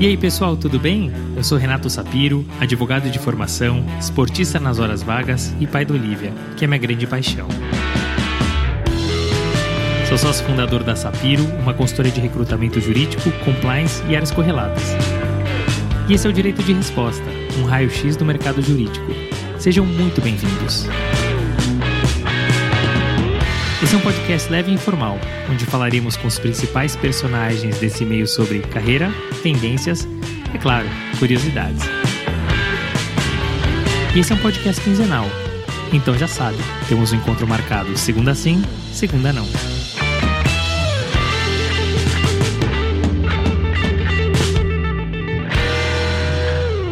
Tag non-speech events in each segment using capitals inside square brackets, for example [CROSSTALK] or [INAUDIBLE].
E aí, pessoal, tudo bem? Eu sou Renato Sapiro, advogado de formação, esportista nas horas vagas e pai da Olivia, que é minha grande paixão. Sou sócio fundador da Sapiro, uma consultoria de recrutamento jurídico, compliance e áreas correlatas. E esse é o Direito de Resposta, um raio-x do mercado jurídico. Sejam muito bem-vindos. Esse é um podcast leve e informal, onde falaremos com os principais personagens desse meio sobre carreira, tendências e, é claro, curiosidades. E esse é um podcast quinzenal, então já sabe, temos um encontro marcado segunda sim, segunda não.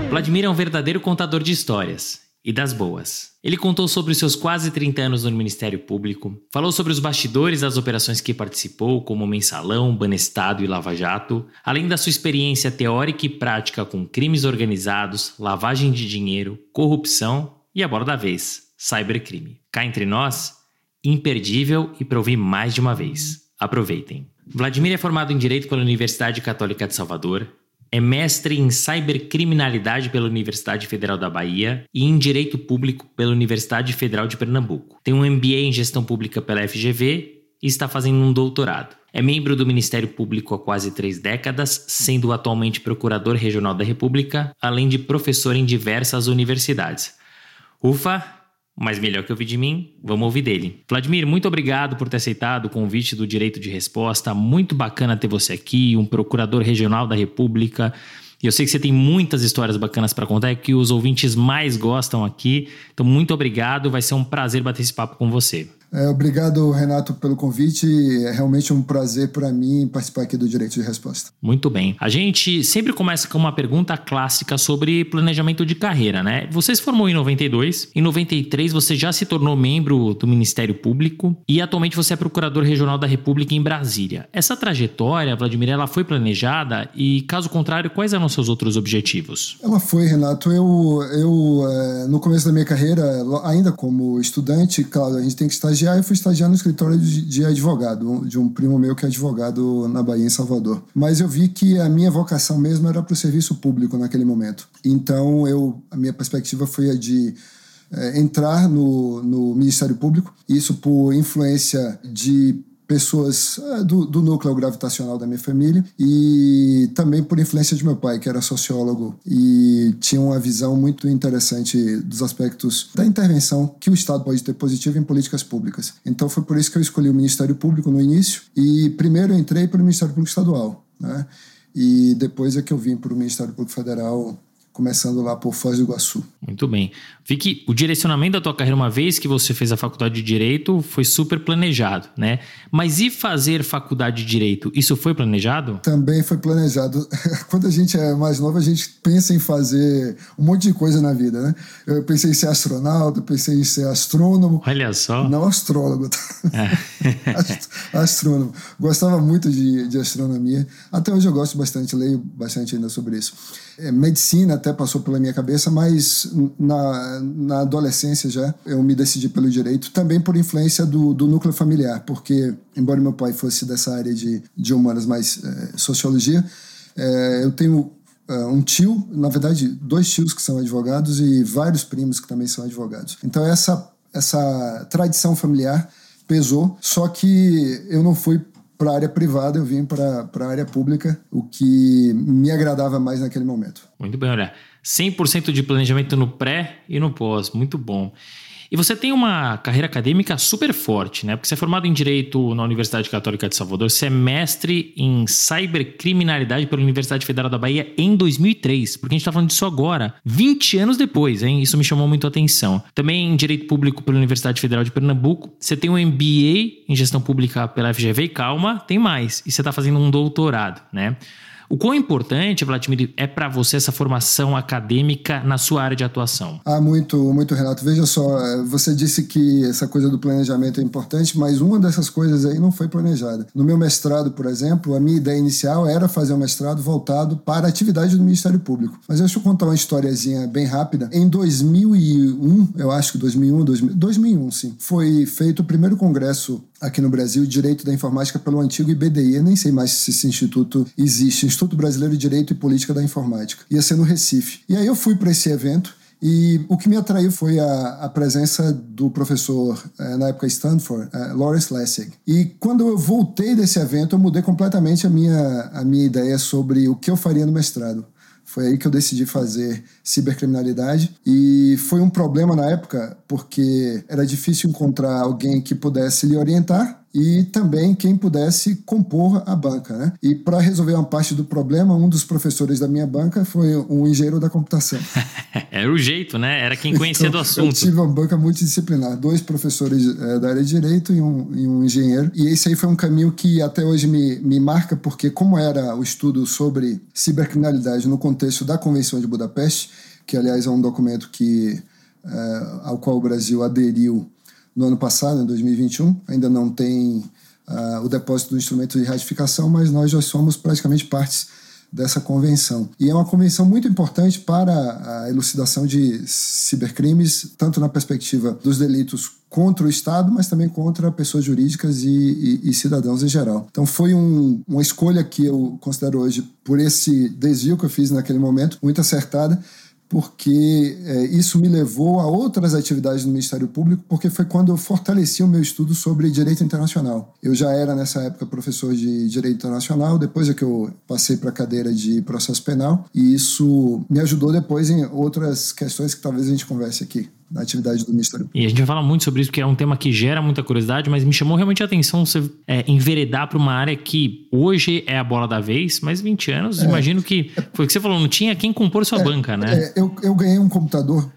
Vladimir é um verdadeiro contador de histórias e das boas. Ele contou sobre seus quase 30 anos no Ministério Público, falou sobre os bastidores das operações que participou, como Mensalão, Banestado e Lava Jato, além da sua experiência teórica e prática com crimes organizados, lavagem de dinheiro, corrupção e a da vez, cybercrime. Cá entre nós, imperdível e para ouvir mais de uma vez. Aproveitem. Vladimir é formado em Direito pela Universidade Católica de Salvador, é mestre em cybercriminalidade pela Universidade Federal da Bahia e em Direito Público pela Universidade Federal de Pernambuco. Tem um MBA em Gestão Pública pela FGV e está fazendo um doutorado. É membro do Ministério Público há quase três décadas, sendo atualmente Procurador Regional da República, além de professor em diversas universidades. Ufa, mas melhor que ouvir de mim, vamos ouvir dele. Vladimir, muito obrigado por ter aceitado o convite do Direito de Resposta. Muito bacana ter você aqui, um procurador regional da República. E eu sei que você tem muitas histórias bacanas para contar, é que os ouvintes mais gostam aqui. Então, muito obrigado, vai ser um prazer bater esse papo com você. É, obrigado, Renato, pelo convite. É realmente um prazer para mim participar aqui do Direito de Resposta. Muito bem. A gente sempre começa com uma pergunta clássica sobre planejamento de carreira, né? Você se formou em 92, em 93 você já se tornou membro do Ministério Público e atualmente você é procurador regional da República em Brasília. Essa trajetória, Vladimir, ela foi planejada e, caso contrário, quais eram os seus outros objetivos? Ela foi, Renato. Eu, eu é, no começo da minha carreira, ainda como estudante, claro, a gente tem que estar estagiar, eu fui estagiar no escritório de, advogado, de um primo meu que é advogado na Bahia, em Salvador. Mas eu vi que a minha vocação mesmo era para o serviço público naquele momento. Então, eu, a minha perspectiva foi a de é, entrar no, no Ministério Público, isso por influência de pessoas é, do, do, núcleo gravitacional da minha família e também por influência de meu pai, que era sociólogo e tinha uma visão muito interessante dos aspectos da intervenção que o Estado pode ter positivo em políticas públicas. Então foi por isso que eu escolhi o Ministério Público no início e primeiro eu entrei para o Ministério Público Estadual, né? E depois é que eu vim para o Ministério Público Federal começando lá por Foz do Iguaçu. Muito bem. Vi que o direcionamento da tua carreira, uma vez que você fez a faculdade de Direito, foi super planejado, né? Mas e fazer faculdade de Direito, isso foi planejado? Também foi planejado. [LAUGHS] Quando a gente é mais novo, a gente pensa em fazer um monte de coisa na vida, né? Eu pensei em ser astronauta, pensei em ser astrônomo. Olha só. Não astrólogo, tá? É. [LAUGHS] astrônomo. Gostava muito de, de astronomia. Até hoje eu gosto bastante, leio bastante ainda sobre isso. É, medicina até passou pela minha cabeça, mas na, na adolescência já eu me decidi pelo direito, também por influência do, do núcleo familiar, porque, embora meu pai fosse dessa área de, de humanas, mais é, sociologia, é, eu tenho é, um tio, na verdade, dois tios que são advogados e vários primos que também são advogados. Então, essa, essa tradição familiar pesou, só que eu não fui para a área privada, eu vim para a área pública, o que me agradava mais naquele momento. Muito bem, olha. 100% de planejamento no pré e no pós, muito bom. E você tem uma carreira acadêmica super forte, né? Porque você é formado em Direito na Universidade Católica de Salvador, você é mestre em Cybercriminalidade pela Universidade Federal da Bahia em 2003, porque a gente está falando disso agora, 20 anos depois, hein? Isso me chamou muito a atenção. Também em Direito Público pela Universidade Federal de Pernambuco, você tem um MBA em Gestão Pública pela FGV e calma, tem mais, e você está fazendo um doutorado, né? O quão importante, Vladimir, é para você essa formação acadêmica na sua área de atuação? Ah, muito, muito, Renato. Veja só, eh, você disse que essa coisa do planejamento é importante, mas uma dessas coisas aí não foi planejada. No meu mestrado, por exemplo, a minha ideia inicial era fazer um mestrado voltado para a atividade do Ministério Público. Mas deixa eu contar uma historiazinha bem rápida. Em 2001, eu acho que 2001, 2000, 2001, sim, foi feito o primeiro congresso aqui no Brasil Direito da Informática pelo antigo IBDI. Nem sei mais se esse instituto existe, Instituto Brasileiro de Direito e Política da Informática. Ia ser no Recife. E aí eu fui para esse evento e o que me atraiu foi a, a presença do professor, eh, na época Stanford, eh, Lawrence Lessig. E quando eu voltei desse evento, eu mudei completamente a minha, a minha ideia sobre o que eu faria no mestrado. Foi aí que eu decidi fazer cibercriminalidade. E foi um problema na época porque era difícil encontrar alguém que pudesse lhe orientar e também quem pudesse compor a banca. Né? E para resolver uma parte do problema, um dos professores da minha banca foi um engenheiro da computação. [LAUGHS] Era o jeito, né? Era quem conhecia então, do assunto. Eu tive uma banca multidisciplinar, dois professores é, da área de direito e um, e um, engenheiro. E esse aí foi um caminho que até hoje me, me marca, porque como era o estudo sobre cibercriminalidade no contexto da Convenção de Budapeste, que aliás é um documento que, é, ao qual o Brasil aderiu no ano passado, em 2021. Ainda não tem uh, o depósito do instrumento de ratificação, mas nós já somos praticamente partes dessa convenção. E é uma convenção muito importante para a elucidação de cibercrimes, tanto na perspectiva dos delitos contra o Estado, mas também contra pessoas jurídicas e, e, e cidadãos em geral. Então foi um, uma escolha que eu considero hoje, por esse desvio que eu fiz naquele momento, muito acertada, porque é, isso me levou a outras atividades no Ministério Público, porque foi quando eu fortaleci o meu estudo sobre direito internacional. Eu já era nessa época professor de direito internacional, depois é que eu passei para a cadeira de processo penal, e isso me ajudou depois em outras questões que talvez a gente converse aqui na atividade do Ministério E a gente vai falar muito sobre isso, porque é um tema que gera muita curiosidade, mas me chamou realmente a atenção você é, enveredar para uma área que hoje é a bola da vez, mas 20 anos, é, imagino que. Foi o que você falou, não tinha quem compor sua é, banca, né? É, eu, eu ganhei um computador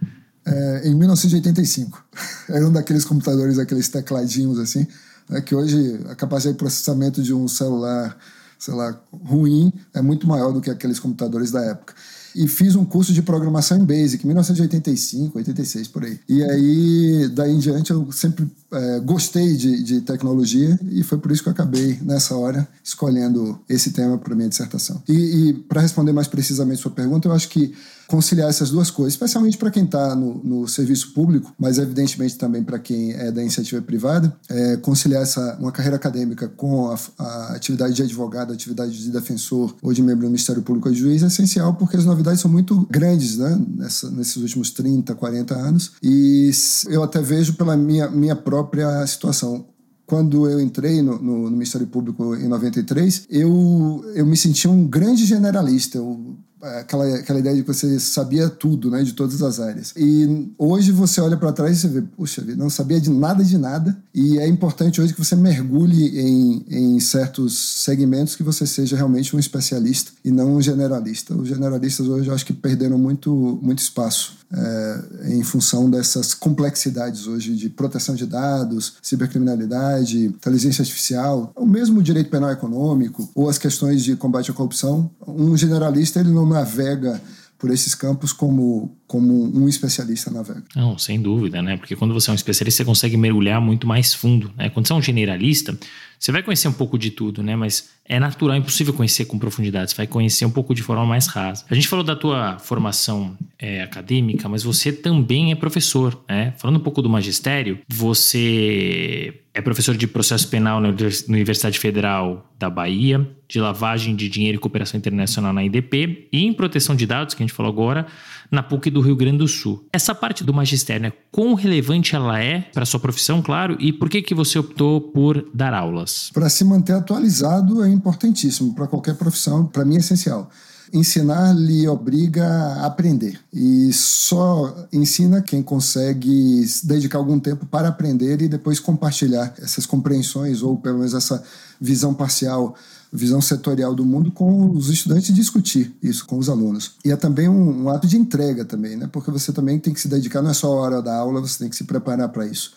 é, em 1985. [LAUGHS] Era um daqueles computadores, aqueles tecladinhos assim, né, que hoje a capacidade de processamento de um celular, sei lá, ruim é muito maior do que aqueles computadores da época e fiz um curso de programação em Basic, 1985, 86, por aí. E aí, daí em diante, eu sempre é, gostei de, de tecnologia e foi por isso que eu acabei, nessa hora, escolhendo esse tema para minha dissertação. E, e para responder mais precisamente sua pergunta, eu acho que conciliar essas duas coisas, especialmente para quem está no, no, serviço público, mas evidentemente também para quem é da iniciativa privada, é, conciliar essa, uma carreira acadêmica com a, a, atividade de advogado, atividade de defensor ou de membro do Ministério Público ou de juiz é essencial porque as novidades são muito grandes né, Nessa, nesses últimos 30, 40 anos e eu até vejo pela minha, minha própria situação quando eu entrei no, no, no, Ministério Público em 93, eu, eu me sentia um grande generalista. Eu aquela, aquela ideia de que você sabia tudo, né, de todas as áreas. E hoje você olha para trás e você vê, puxa vida, não sabia de nada de nada. E é importante hoje que você mergulhe em, em certos segmentos que você seja realmente um especialista e não um generalista. Os generalistas hoje eu acho que perderam muito, muito espaço é, em função dessas complexidades hoje de proteção de dados, cibercriminalidade, inteligência artificial, o mesmo direito penal econômico ou as questões de combate à corrupção. Um generalista ele não navega por esses campos como, como um especialista navega. Não, sem dúvida, né? Porque quando você é um especialista, você consegue mergulhar muito mais fundo. Né? Quando você é um generalista, você vai conhecer um pouco de tudo, né? Mas é natural, é impossível conhecer com profundidade. Você vai conhecer um pouco de forma mais rasa. A gente falou da tua formação é, acadêmica, mas você também é professor, né? Falando um pouco do magistério, você é professor de processo penal na Universidade Federal da Bahia, de lavagem de dinheiro e cooperação internacional na IDP e em proteção de dados, que a gente falou agora, na PUC do Rio Grande do Sul. Essa parte do magistério, né, quão relevante ela é para sua profissão, claro, e por que, que você optou por dar aulas? Para se manter atualizado é importantíssimo para qualquer profissão, para mim é essencial ensinar lhe obriga a aprender. E só ensina quem consegue dedicar algum tempo para aprender e depois compartilhar essas compreensões ou pelo menos essa visão parcial visão setorial do mundo com os estudantes discutir isso com os alunos. E é também um, um, ato de entrega também, né? Porque você também tem que se dedicar, não é só a hora da aula, você tem que se preparar para isso.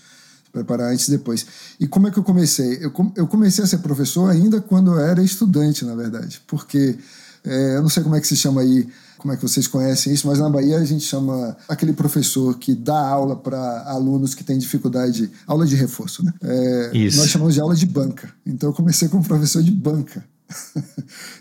Preparar antes e depois. E como é que eu comecei? Eu, eu comecei a ser professor ainda quando eu era estudante, na verdade. Porque é, eu não sei como é que se chama aí, como é que vocês conhecem isso, mas na Bahia a gente chama aquele professor que dá aula para alunos que têm dificuldade, aula de reforço, né? É, nós chamamos de aula de banca. Então eu comecei como professor de banca [LAUGHS]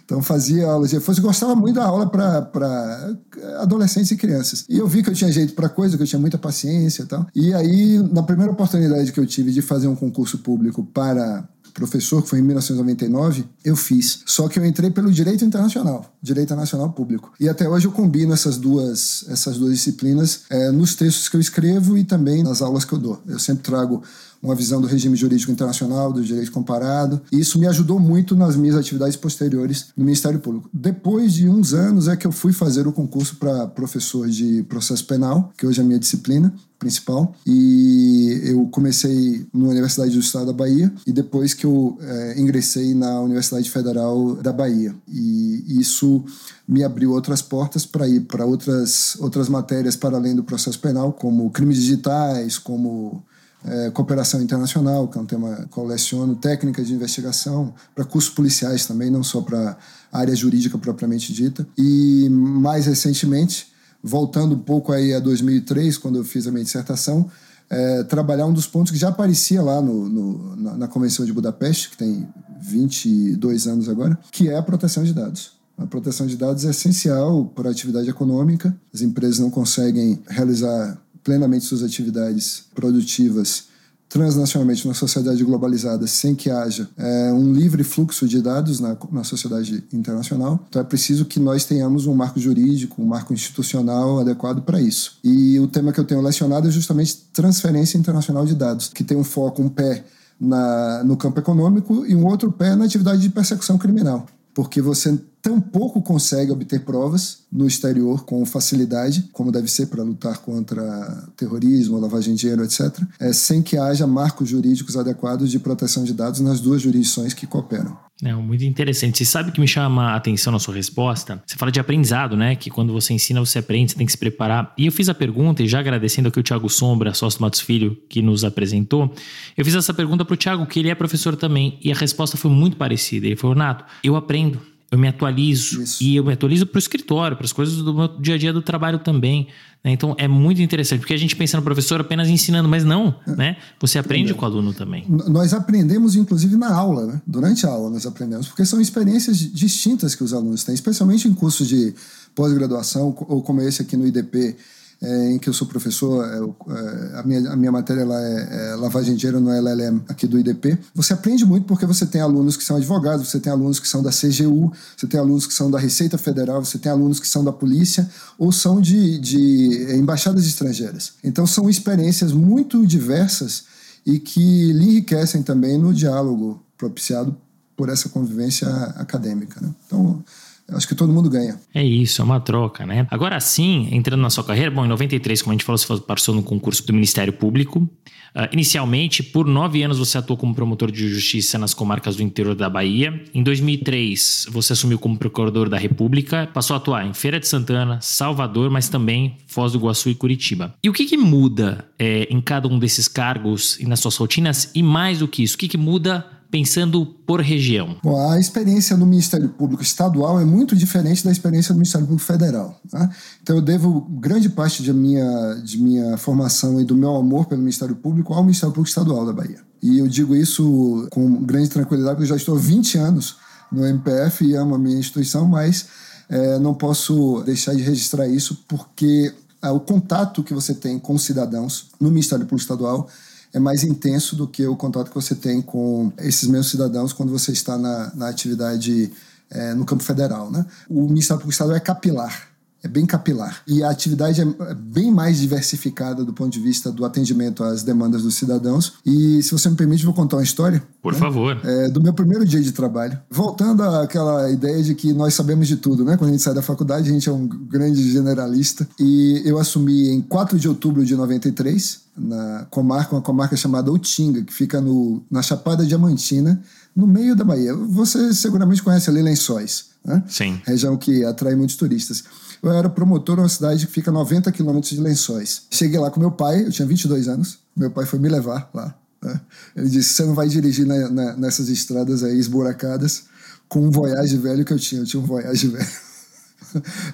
então fazia aulas de reforço. Gostava muito da aula para adolescentes e crianças. E eu vi que eu tinha jeito para coisa, que eu tinha muita paciência e tal. E aí, na primeira oportunidade que eu tive de fazer um concurso público para professor, que foi em 1999, eu fiz. Só que eu entrei pelo direito internacional, direito nacional público. E até hoje eu combino essas duas, essas duas disciplinas é, nos textos que eu escrevo e também nas aulas que eu dou. Eu sempre trago uma visão do regime jurídico internacional, do direito comparado. E isso me ajudou muito nas minhas atividades posteriores no Ministério Público. Depois de uns anos é que eu fui fazer o concurso para professor de processo penal, que hoje é a minha disciplina principal. E eu comecei na Universidade do Estado da Bahia e depois que eu é, ingressei na Universidade Federal da Bahia. E isso me abriu outras portas para ir para outras, outras matérias para além do processo penal, como crimes digitais, como é, cooperação internacional, que é um tema que técnicas de investigação, para cursos policiais também, não só para área jurídica propriamente dita. E mais recentemente, voltando um pouco aí a 2003, quando eu fiz a minha dissertação, é, trabalhar um dos pontos que já aparecia lá no, no, na, na Convenção de Budapeste, que tem 22 anos agora, que é a proteção de dados. A proteção de dados é essencial para a atividade econômica. As empresas não conseguem realizar plenamente suas atividades produtivas transnacionalmente na sociedade globalizada sem que haja é, um livre fluxo de dados na, na sociedade internacional. Então é preciso que nós tenhamos um marco jurídico, um marco institucional adequado para isso. E o tema que eu tenho lecionado é justamente transferência internacional de dados, que tem um foco, um pé na, no campo econômico e um outro pé na atividade de persecução criminal porque você tampouco consegue obter provas no exterior com facilidade, como deve ser para lutar contra terrorismo, lavagem de dinheiro, etc., é, sem que haja marcos jurídicos adequados de proteção de dados nas duas jurisdições que cooperam. É, muito interessante. Você sabe que me chama a atenção na sua resposta? Você fala de aprendizado, né? Que quando você ensina, você aprende, você tem que se preparar. E eu fiz a pergunta, e já agradecendo aqui o Thiago Sombra, sócio do Matos Filho, que nos apresentou, eu fiz essa pergunta para o Thiago, que ele é professor também, e a resposta foi muito parecida. Ele falou, Nato, eu aprendo eu me atualizo Isso. e eu me atualizo para o escritório, para as coisas do meu dia a dia do trabalho também. Né? Então é muito interessante, porque a gente pensa no professor apenas ensinando, mas não, é. né? Você aprende é. com o aluno também. Nós aprendemos, inclusive, na aula, né? Durante a aula nós aprendemos, porque são experiências distintas que os alunos têm, especialmente em cursos de pós-graduação, ou como esse aqui no IDP, é, em que eu sou professor, é, é, a, minha, a minha matéria lá é, é lavagem de dinheiro no LLM aqui do IDP. Você aprende muito porque você tem alunos que são advogados, você tem alunos que são da CGU, você tem alunos que são da Receita Federal, você tem alunos que são da polícia ou são de, de embaixadas estrangeiras. Então são experiências muito diversas e que lhe enriquecem também no diálogo propiciado por essa convivência acadêmica. Né? Então, acho que todo mundo ganha. É isso, é uma troca, né? Agora sim, entrando na sua carreira, bom, em 93, como a gente falou, você passou no concurso do Ministério Público. Uh, inicialmente, por nove anos, você atuou como promotor de justiça nas comarcas do interior da Bahia. Em 2003, você assumiu como procurador da República, passou a atuar em Feira de Santana, Salvador, mas também Foz do Iguaçu e Curitiba. E o que, que muda é, em cada um desses cargos e nas suas rotinas? E mais do que isso, o que, que muda pensando por região? Bom, a experiência no Ministério Público Estadual é muito diferente da experiência do Ministério Público Federal. Né? Então, eu devo grande parte de minha, de minha formação e do meu amor pelo Ministério Público ao Ministério Público Estadual da Bahia. E eu digo isso com grande tranquilidade, porque eu já estou há 20 anos no MPF e amo a minha instituição, mas é, não posso deixar de registrar isso porque é, o contato que você tem com cidadãos no Ministério Público Estadual é mais intenso do que o contato que você tem com esses mesmos cidadãos quando você está na, na atividade é, no campo federal. Né? O Ministério Público Estadual é capilar é bem capilar. E a atividade é, é bem mais diversificada do ponto de vista do atendimento às demandas dos cidadãos. E, se você me permite, vou contar uma história. Por né? favor. É, do meu primeiro dia de trabalho. Voltando àquela ideia de que nós sabemos de tudo, né? Quando a gente sai da faculdade, a gente é um grande generalista. E eu assumi em 4 de outubro de 93, na comarca, uma comarca chamada Utinga, que fica no, na Chapada Diamantina, no meio da Bahia. Você seguramente conhece ali Lençóis, né? Sim. Região que atrai muitos turistas. Eu era promotor numa cidade que fica a 90 quilômetros de Lençóis. Cheguei lá com meu pai, eu tinha 22 anos. Meu pai foi me levar lá. Né? Ele disse: Você não vai dirigir na, na, nessas estradas aí esburacadas com um Voyage velho que eu tinha. Eu tinha um Voyage [LAUGHS] velho.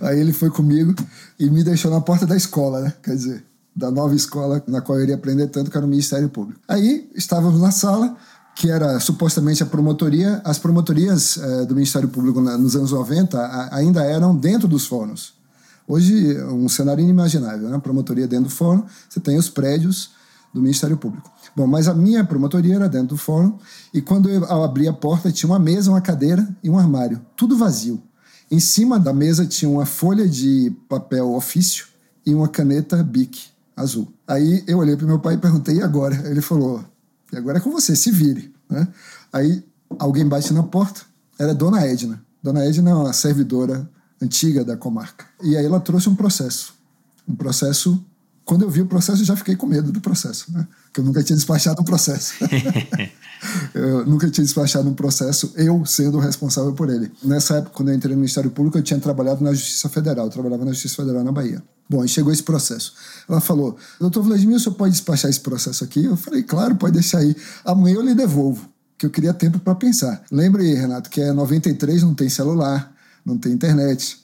Aí ele foi comigo e me deixou na porta da escola, né? Quer dizer, da nova escola na qual eu iria aprender tanto, que era o Ministério Público. Aí estávamos na sala, que era supostamente a promotoria, as promotorias eh, do Ministério Público na, nos anos 90 a, ainda eram dentro dos fóruns. Hoje, um cenário inimaginável, né? Promotoria dentro do fórum, você tem os prédios do Ministério Público. Bom, mas a minha promotoria era dentro do fórum, e quando eu abri a porta, tinha uma mesa, uma cadeira e um armário, tudo vazio. Em cima da mesa tinha uma folha de papel ofício e uma caneta Bic azul. Aí eu olhei para meu pai e perguntei, e agora? Ele falou, e agora é com você, se vire. Né? Aí alguém bate na porta, era Dona Edna. Dona Edna é uma servidora antiga da comarca. E aí ela trouxe um processo. Um processo. Quando eu vi o processo, eu já fiquei com medo do processo, né? Porque eu nunca tinha despachado um processo. [LAUGHS] eu nunca tinha despachado um processo, eu sendo o responsável por ele. Nessa época, quando eu entrei no Ministério Público, eu tinha trabalhado na Justiça Federal. Eu trabalhava na Justiça Federal na Bahia. Bom, aí chegou esse processo. Ela falou: Doutor Vladimir, o senhor pode despachar esse processo aqui? Eu falei: Claro, pode deixar aí. Amanhã eu lhe devolvo, que eu queria tempo para pensar. Lembre, Renato, que é 93, não tem celular, não tem internet,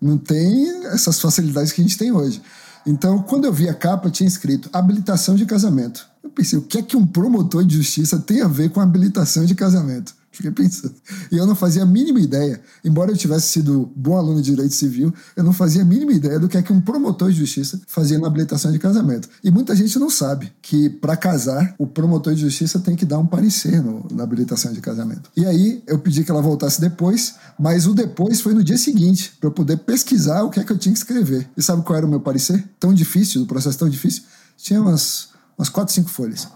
não tem essas facilidades que a gente tem hoje. Então, quando eu vi a capa, tinha escrito habilitação de casamento. Eu pensei, o que é que um promotor de justiça tem a ver com habilitação de casamento? Fiquei pensando. E eu não fazia a mínima ideia, embora eu tivesse sido bom aluno de direito civil, eu não fazia a mínima ideia do que é que um promotor de justiça fazia na habilitação de casamento. E muita gente não sabe que para casar, o promotor de justiça tem que dar um parecer no, na habilitação de casamento. E aí eu pedi que ela voltasse depois, mas o depois foi no dia seguinte, para eu poder pesquisar o que é que eu tinha que escrever. E sabe qual era o meu parecer? Tão difícil, o processo tão difícil? Tinha umas, umas quatro, cinco folhas.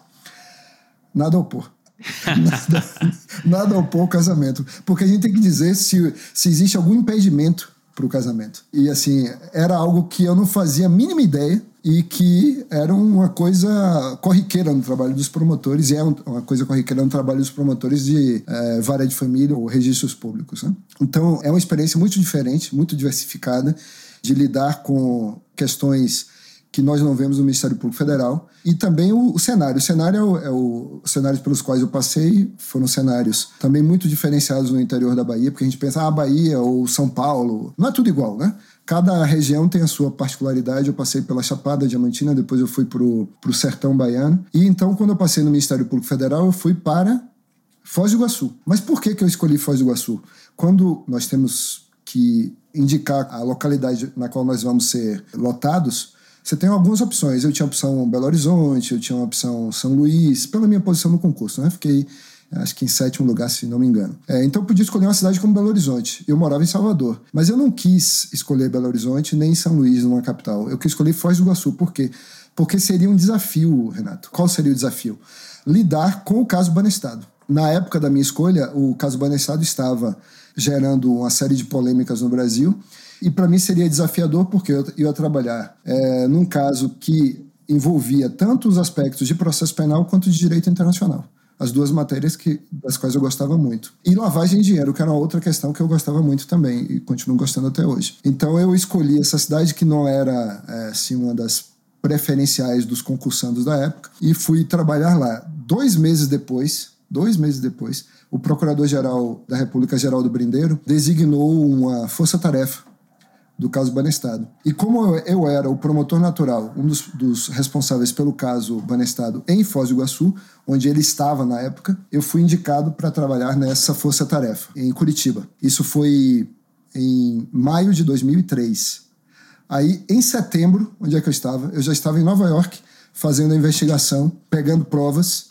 Nada a opor [LAUGHS] nada, nada opor ao casamento. Porque a gente tem que dizer se, se existe algum impedimento para o casamento. E assim, era algo que eu não fazia a mínima ideia e que era uma coisa corriqueira no trabalho dos promotores, e é uma coisa corriqueira no trabalho dos promotores de é, vara de família ou registros públicos. Né? Então, é uma experiência muito diferente, muito diversificada, de lidar com questões que nós não vemos no Ministério Público Federal. E também o, o cenário. O cenário é o, é o, os cenários pelos quais eu passei foram cenários também muito diferenciados no interior da Bahia, porque a gente pensa, ah, Bahia ou São Paulo. Não é tudo igual, né? Cada região tem a sua particularidade. Eu passei pela Chapada Diamantina, depois eu fui para o Sertão Baiano. E então, quando eu passei no Ministério Público Federal, eu fui para Foz do Iguaçu. Mas por que, que eu escolhi Foz do Iguaçu? Quando nós temos que indicar a localidade na qual nós vamos ser lotados, você tem algumas opções. Eu tinha a opção Belo Horizonte, eu tinha a opção São Luís, pela minha posição no concurso, né? Fiquei acho que em sétimo lugar, se não me engano. É, então eu podia escolher uma cidade como Belo Horizonte. Eu morava em Salvador. Mas eu não quis escolher Belo Horizonte nem São Luís, numa capital. Eu quis escolher Foz do Iguaçu. Por quê? Porque seria um desafio, Renato. Qual seria o desafio? Lidar com o caso Banestado. Na época da minha escolha, o caso Banestado estava gerando uma série de polêmicas no Brasil e para mim seria desafiador porque eu ia trabalhar é, num caso que envolvia tanto os aspectos de processo penal quanto de direito internacional. As duas matérias que, das quais eu gostava muito. E lavagem de dinheiro, que era outra questão que eu gostava muito também e continuo gostando até hoje. Então eu escolhi essa cidade que não era é, assim, uma das preferenciais dos concursandos da época e fui trabalhar lá. Dois meses depois, dois meses depois, o Procurador-Geral da República, Geraldo Brindeiro, designou uma força-tarefa do caso Banestado. E como eu era o promotor natural, um dos, dos, responsáveis pelo caso Banestado em Foz do Iguaçu, onde ele estava na época, eu fui indicado para trabalhar nessa força-tarefa, em Curitiba. Isso foi em maio de 2003. Aí, em setembro, onde é que eu estava? Eu já estava em Nova York fazendo a investigação, pegando provas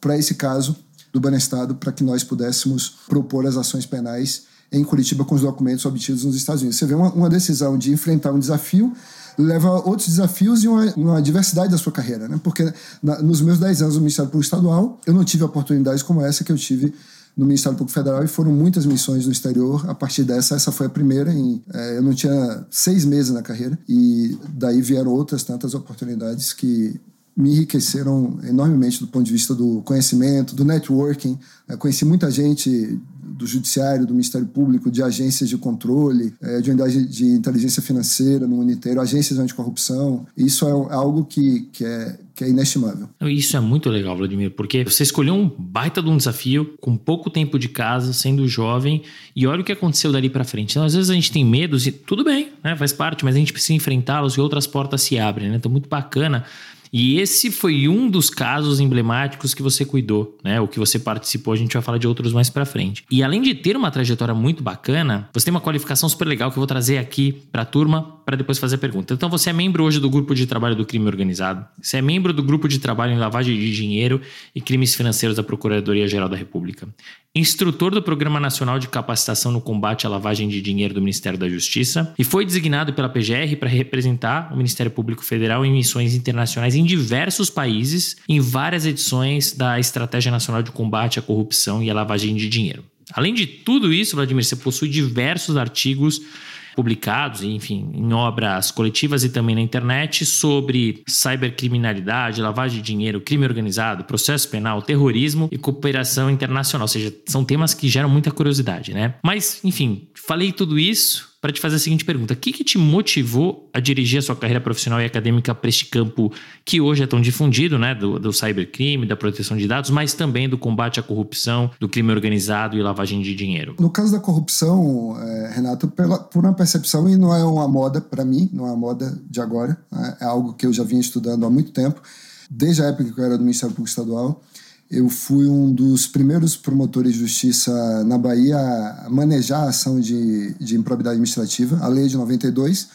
para esse caso do Banestado, para que nós pudéssemos propor as ações penais em Curitiba com os documentos obtidos nos Estados Unidos. Você vê uma, uma decisão de enfrentar um desafio leva a outros desafios e uma, uma, diversidade da sua carreira, né? Porque na, nos meus 10 anos no Ministério Público Estadual, eu não tive oportunidades como essa que eu tive no Ministério Público Federal e foram muitas missões no exterior. A partir dessa, essa foi a primeira. Em, é, eu não tinha seis meses na carreira e daí vieram outras tantas oportunidades que me enriqueceram enormemente do ponto de vista do conhecimento, do networking. Eu conheci muita gente do Judiciário, do Ministério Público, de agências de controle, é, de unidade de inteligência financeira no mundo inteiro, agências anticorrupção. Isso é algo que, que, é, que é inestimável. Isso é muito legal, Vladimir, porque você escolheu um baita de um desafio, com pouco tempo de casa, sendo jovem, e olha o que aconteceu dali para frente. Então, às vezes a gente tem medos e tudo bem, né, faz parte, mas a gente precisa enfrentá-los e outras portas se abrem. Né? Então, muito bacana E esse foi um dos casos emblemáticos que você cuidou, né? O que você participou, a gente vai falar de outros mais para frente. E além de ter uma trajetória muito bacana, você tem uma qualificação super legal que eu vou trazer aqui para a turma para depois fazer a pergunta. Então você é membro hoje do grupo de trabalho do crime organizado, você é membro do grupo de trabalho em lavagem de dinheiro e crimes financeiros da Procuradoria Geral da República, instrutor do Programa Nacional de Capacitação no Combate à Lavagem de Dinheiro do Ministério da Justiça e foi designado pela PGR para representar o Ministério Público Federal em missões internacionais em diversos países, em várias edições da Estratégia Nacional de Combate à Corrupção e à Lavagem de Dinheiro. Além de tudo isso, Vladimir, você possui diversos artigos publicados, enfim, em obras coletivas e também na internet sobre cybercriminalidade, lavagem de dinheiro, crime organizado, processo penal, terrorismo e cooperação internacional. Ou seja, são temas que geram muita curiosidade, né? Mas, enfim, falei tudo isso para te fazer a seguinte pergunta: o que, que te motivou a dirigir a sua carreira profissional e acadêmica para este campo que hoje é tão difundido, né? Do, do cybercrime, da proteção de dados, mas também do combate à corrupção, do crime organizado e lavagem de dinheiro? No caso da corrupção, é, Renato, pela, por uma percepção, e não é uma moda para mim, não é uma moda de agora, né, é algo que eu já vinha estudando há muito tempo, desde a época que eu era do Ministério Público Estadual. Eu fui um dos primeiros promotores de justiça na Bahia a manejar a ação de, de improbidade administrativa, a lei de 92.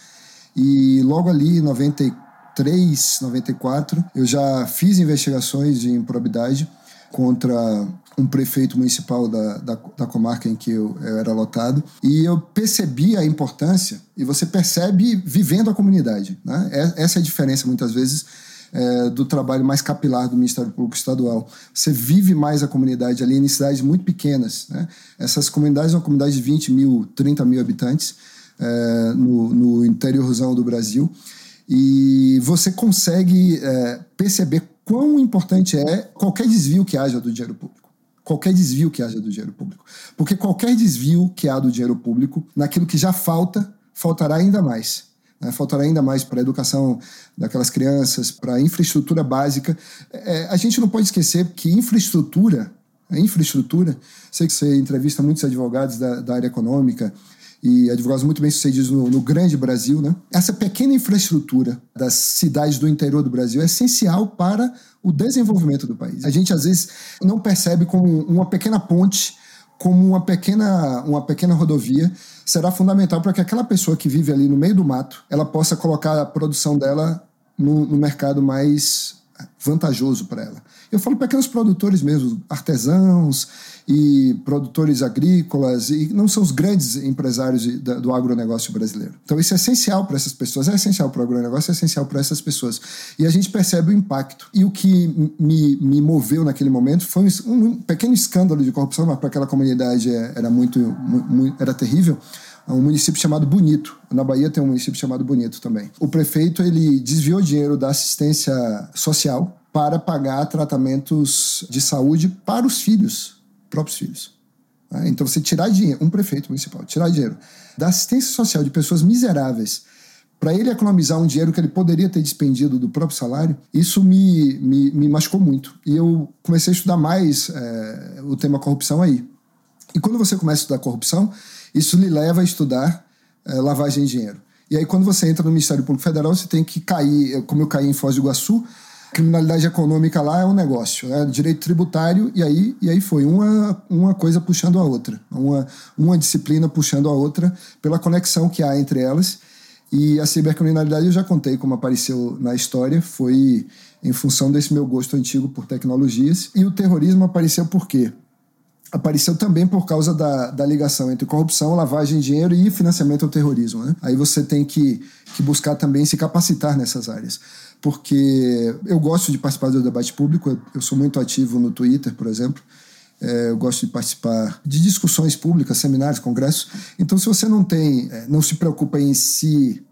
E logo ali, em 93, 94, eu já fiz investigações de improbidade contra um prefeito municipal da, da, da comarca em que eu, eu, era lotado. E eu percebi a importância, e você percebe vivendo a comunidade. Né? Essa é a diferença, muitas vezes, é, do trabalho mais capilar do Ministério Público Estadual. Você vive mais a comunidade ali em cidades muito pequenas. Né? Essas comunidades são comunidades de 20 mil, 30 mil habitantes é, no, no interiorzão do Brasil. E você consegue é, perceber quão importante é qualquer desvio que haja do dinheiro público qualquer desvio que haja do dinheiro público. Porque qualquer desvio que há do dinheiro público, naquilo que já falta, faltará ainda mais. Né? Ainda mais para a educação daquelas crianças, para a infraestrutura básica. É, a gente não pode esquecer que infraestrutura, a infraestrutura, sei que você entrevista muitos advogados da, da área econômica e advogados muito bem sucedidos no, no, grande Brasil, né? Essa pequena infraestrutura das cidades do interior do Brasil é essencial para o desenvolvimento do país. A gente às vezes não percebe como uma pequena ponte, como uma pequena, uma pequena rodovia será fundamental para que aquela pessoa que vive ali no meio do mato, ela possa colocar a produção dela no, no mercado mais vantajoso para ela. Eu falo pequenos produtores mesmo, artesãos e produtores agrícolas, e não são os grandes empresários do agronegócio brasileiro. Então, isso é essencial para essas pessoas, é essencial para o agronegócio, é essencial para essas pessoas. E a gente percebe o impacto. E o que me, me moveu naquele momento foi um, um pequeno escândalo de corrupção, mas para aquela comunidade é, era muito, muito era terrível um município chamado Bonito. Na Bahia tem um município chamado Bonito também. O prefeito ele desviou dinheiro da assistência social para pagar tratamentos de saúde para os filhos, próprios filhos. Né? Então, você tirar dinheiro, um prefeito municipal, tirar dinheiro da assistência social de pessoas miseráveis para ele economizar um dinheiro que ele poderia ter despendido do próprio salário, isso me, me, me machucou muito. E eu comecei a estudar mais é, o tema corrupção aí. E quando você começa a estudar corrupção, isso lhe leva a estudar é, lavagem de dinheiro. E aí, quando você entra no Ministério Público Federal, você tem que cair, como eu caí em Foz do Iguaçu, criminalidade econômica lá é um negócio, né? direito tributário, e aí, e aí foi uma, uma coisa puxando a outra, uma, uma disciplina puxando a outra, pela conexão que há entre elas. E a cibercriminalidade eu já contei como apareceu na história, foi em função desse meu gosto antigo por tecnologias. E o terrorismo apareceu por quê? Apareceu também por causa da, da ligação entre corrupção, lavagem de dinheiro e financiamento ao terrorismo. Né? Aí você tem que, que buscar também se capacitar nessas áreas. Porque eu gosto de participar do debate público, eu sou muito ativo no Twitter, por exemplo. É, eu gosto de participar de discussões públicas, seminários, congressos. Então, se você não tem, é, não se preocupa em se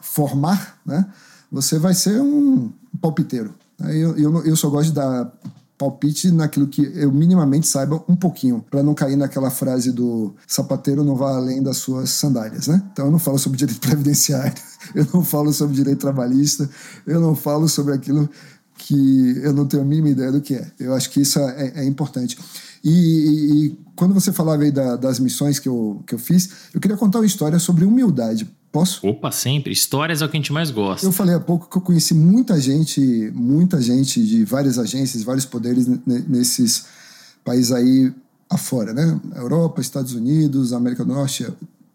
formar, né, você vai ser um palpiteiro. Eu, eu, eu só gosto de dar palpite naquilo que eu minimamente saiba um pouquinho, para não cair naquela frase do sapateiro não vai além das suas sandálias, né? Então eu não falo sobre direito [LAUGHS] previdenciário, eu não falo sobre direito trabalhista, eu não falo sobre aquilo que eu não tenho a mínima ideia do que é. Eu acho que isso é, é importante. E, e, e, quando você falava aí da, das missões que eu, que eu fiz, eu queria contar uma história sobre humildade. Posso? Opa, sempre. Histórias é o que a gente mais gosta. Eu falei há pouco que eu conheci muita gente, muita gente de várias agências, vários poderes nesses países aí afora, né? Europa, Estados Unidos, América do Norte,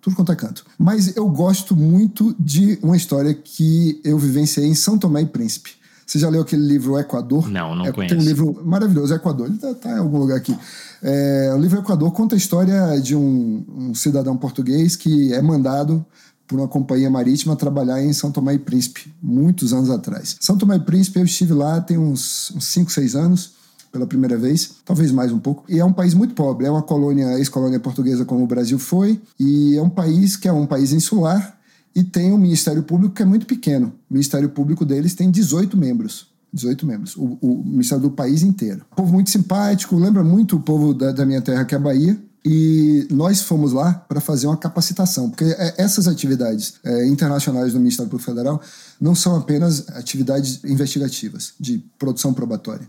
tudo quanto é canto. Mas eu gosto muito de uma história que eu vivenciei em São Tomé e Príncipe. Você já leu aquele livro Equador? Não, não é, conheço. Tem um livro maravilhoso, Equador. Ele está tá em algum lugar aqui. É, o livro Equador conta a história de um, um cidadão português que é mandado por uma companhia marítima trabalhar em São Tomé e Príncipe, muitos anos atrás. São Tomé e Príncipe, eu estive lá tem uns 5, 6 anos, pela primeira vez, talvez mais um pouco. E é um país muito pobre, é uma colônia, ex-colônia portuguesa como o Brasil foi, e é um país que é um país insular e tem um Ministério Público que é muito pequeno. O Ministério Público deles tem 18 membros. 18 membros, o, o Ministério do país inteiro. Povo muito simpático, lembra muito o povo da, da minha terra, que é a Bahia, e nós fomos lá para fazer uma capacitação, porque é, essas atividades é, internacionais do Ministério Público Federal não são apenas atividades investigativas, de produção probatória,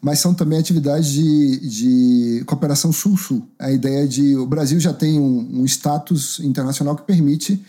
mas são também atividades de, de cooperação sul-sul. A ideia de. O Brasil já tem um, um status internacional que permite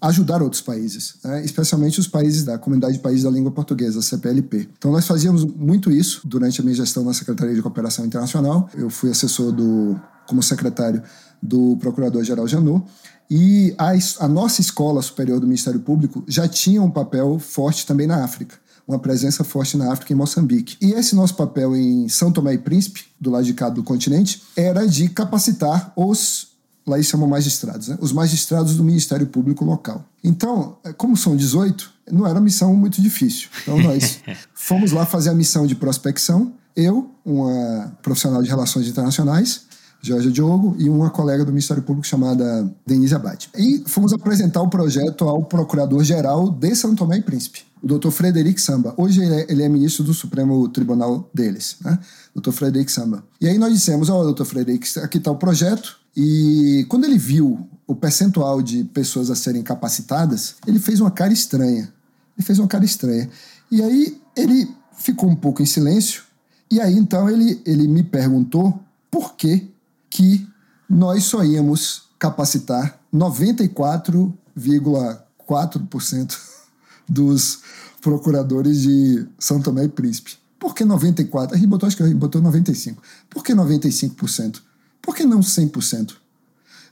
ajudar outros países, né? especialmente os países da Comunidade de Países da Língua Portuguesa, CPLP. Então nós fazíamos muito isso durante a minha gestão na Secretaria de Cooperação Internacional. Eu fui assessor do como secretário do Procurador-Geral Janot, e a, a nossa escola superior do Ministério Público já tinha um papel forte também na África uma presença forte na África e em Moçambique. E esse nosso papel em São Tomé e Príncipe, do lado de cá do continente, era de capacitar os, lá eles chamam magistrados, né? os magistrados do Ministério Público local. Então, é, como são 18, não era uma missão muito difícil. Então nós [LAUGHS] fomos lá fazer a missão de prospecção, eu, uma profissional de relações internacionais, Jorge Diogo, e uma colega do Ministério Público chamada Denise Abad. E fomos apresentar o projeto ao Procurador-Geral de São Tomé e Príncipe, o doutor Frederic Samba. Hoje ele é, ele é, ministro do Supremo Tribunal deles, né? Doutor Frederic Samba. E aí nós dissemos, ó, oh, doutor Frederic, aqui está o projeto, e quando ele viu o percentual de pessoas a serem capacitadas, ele fez uma cara estranha. Ele fez uma cara estranha. E aí ele ficou um pouco em silêncio, e aí então ele, ele me perguntou por que que nós só íamos capacitar 94,4% [LAUGHS] dos procuradores de São Tomé e Príncipe. Por que 94? A gente botou, acho que a gente botou 95. Por que 95%? Por que não 100%?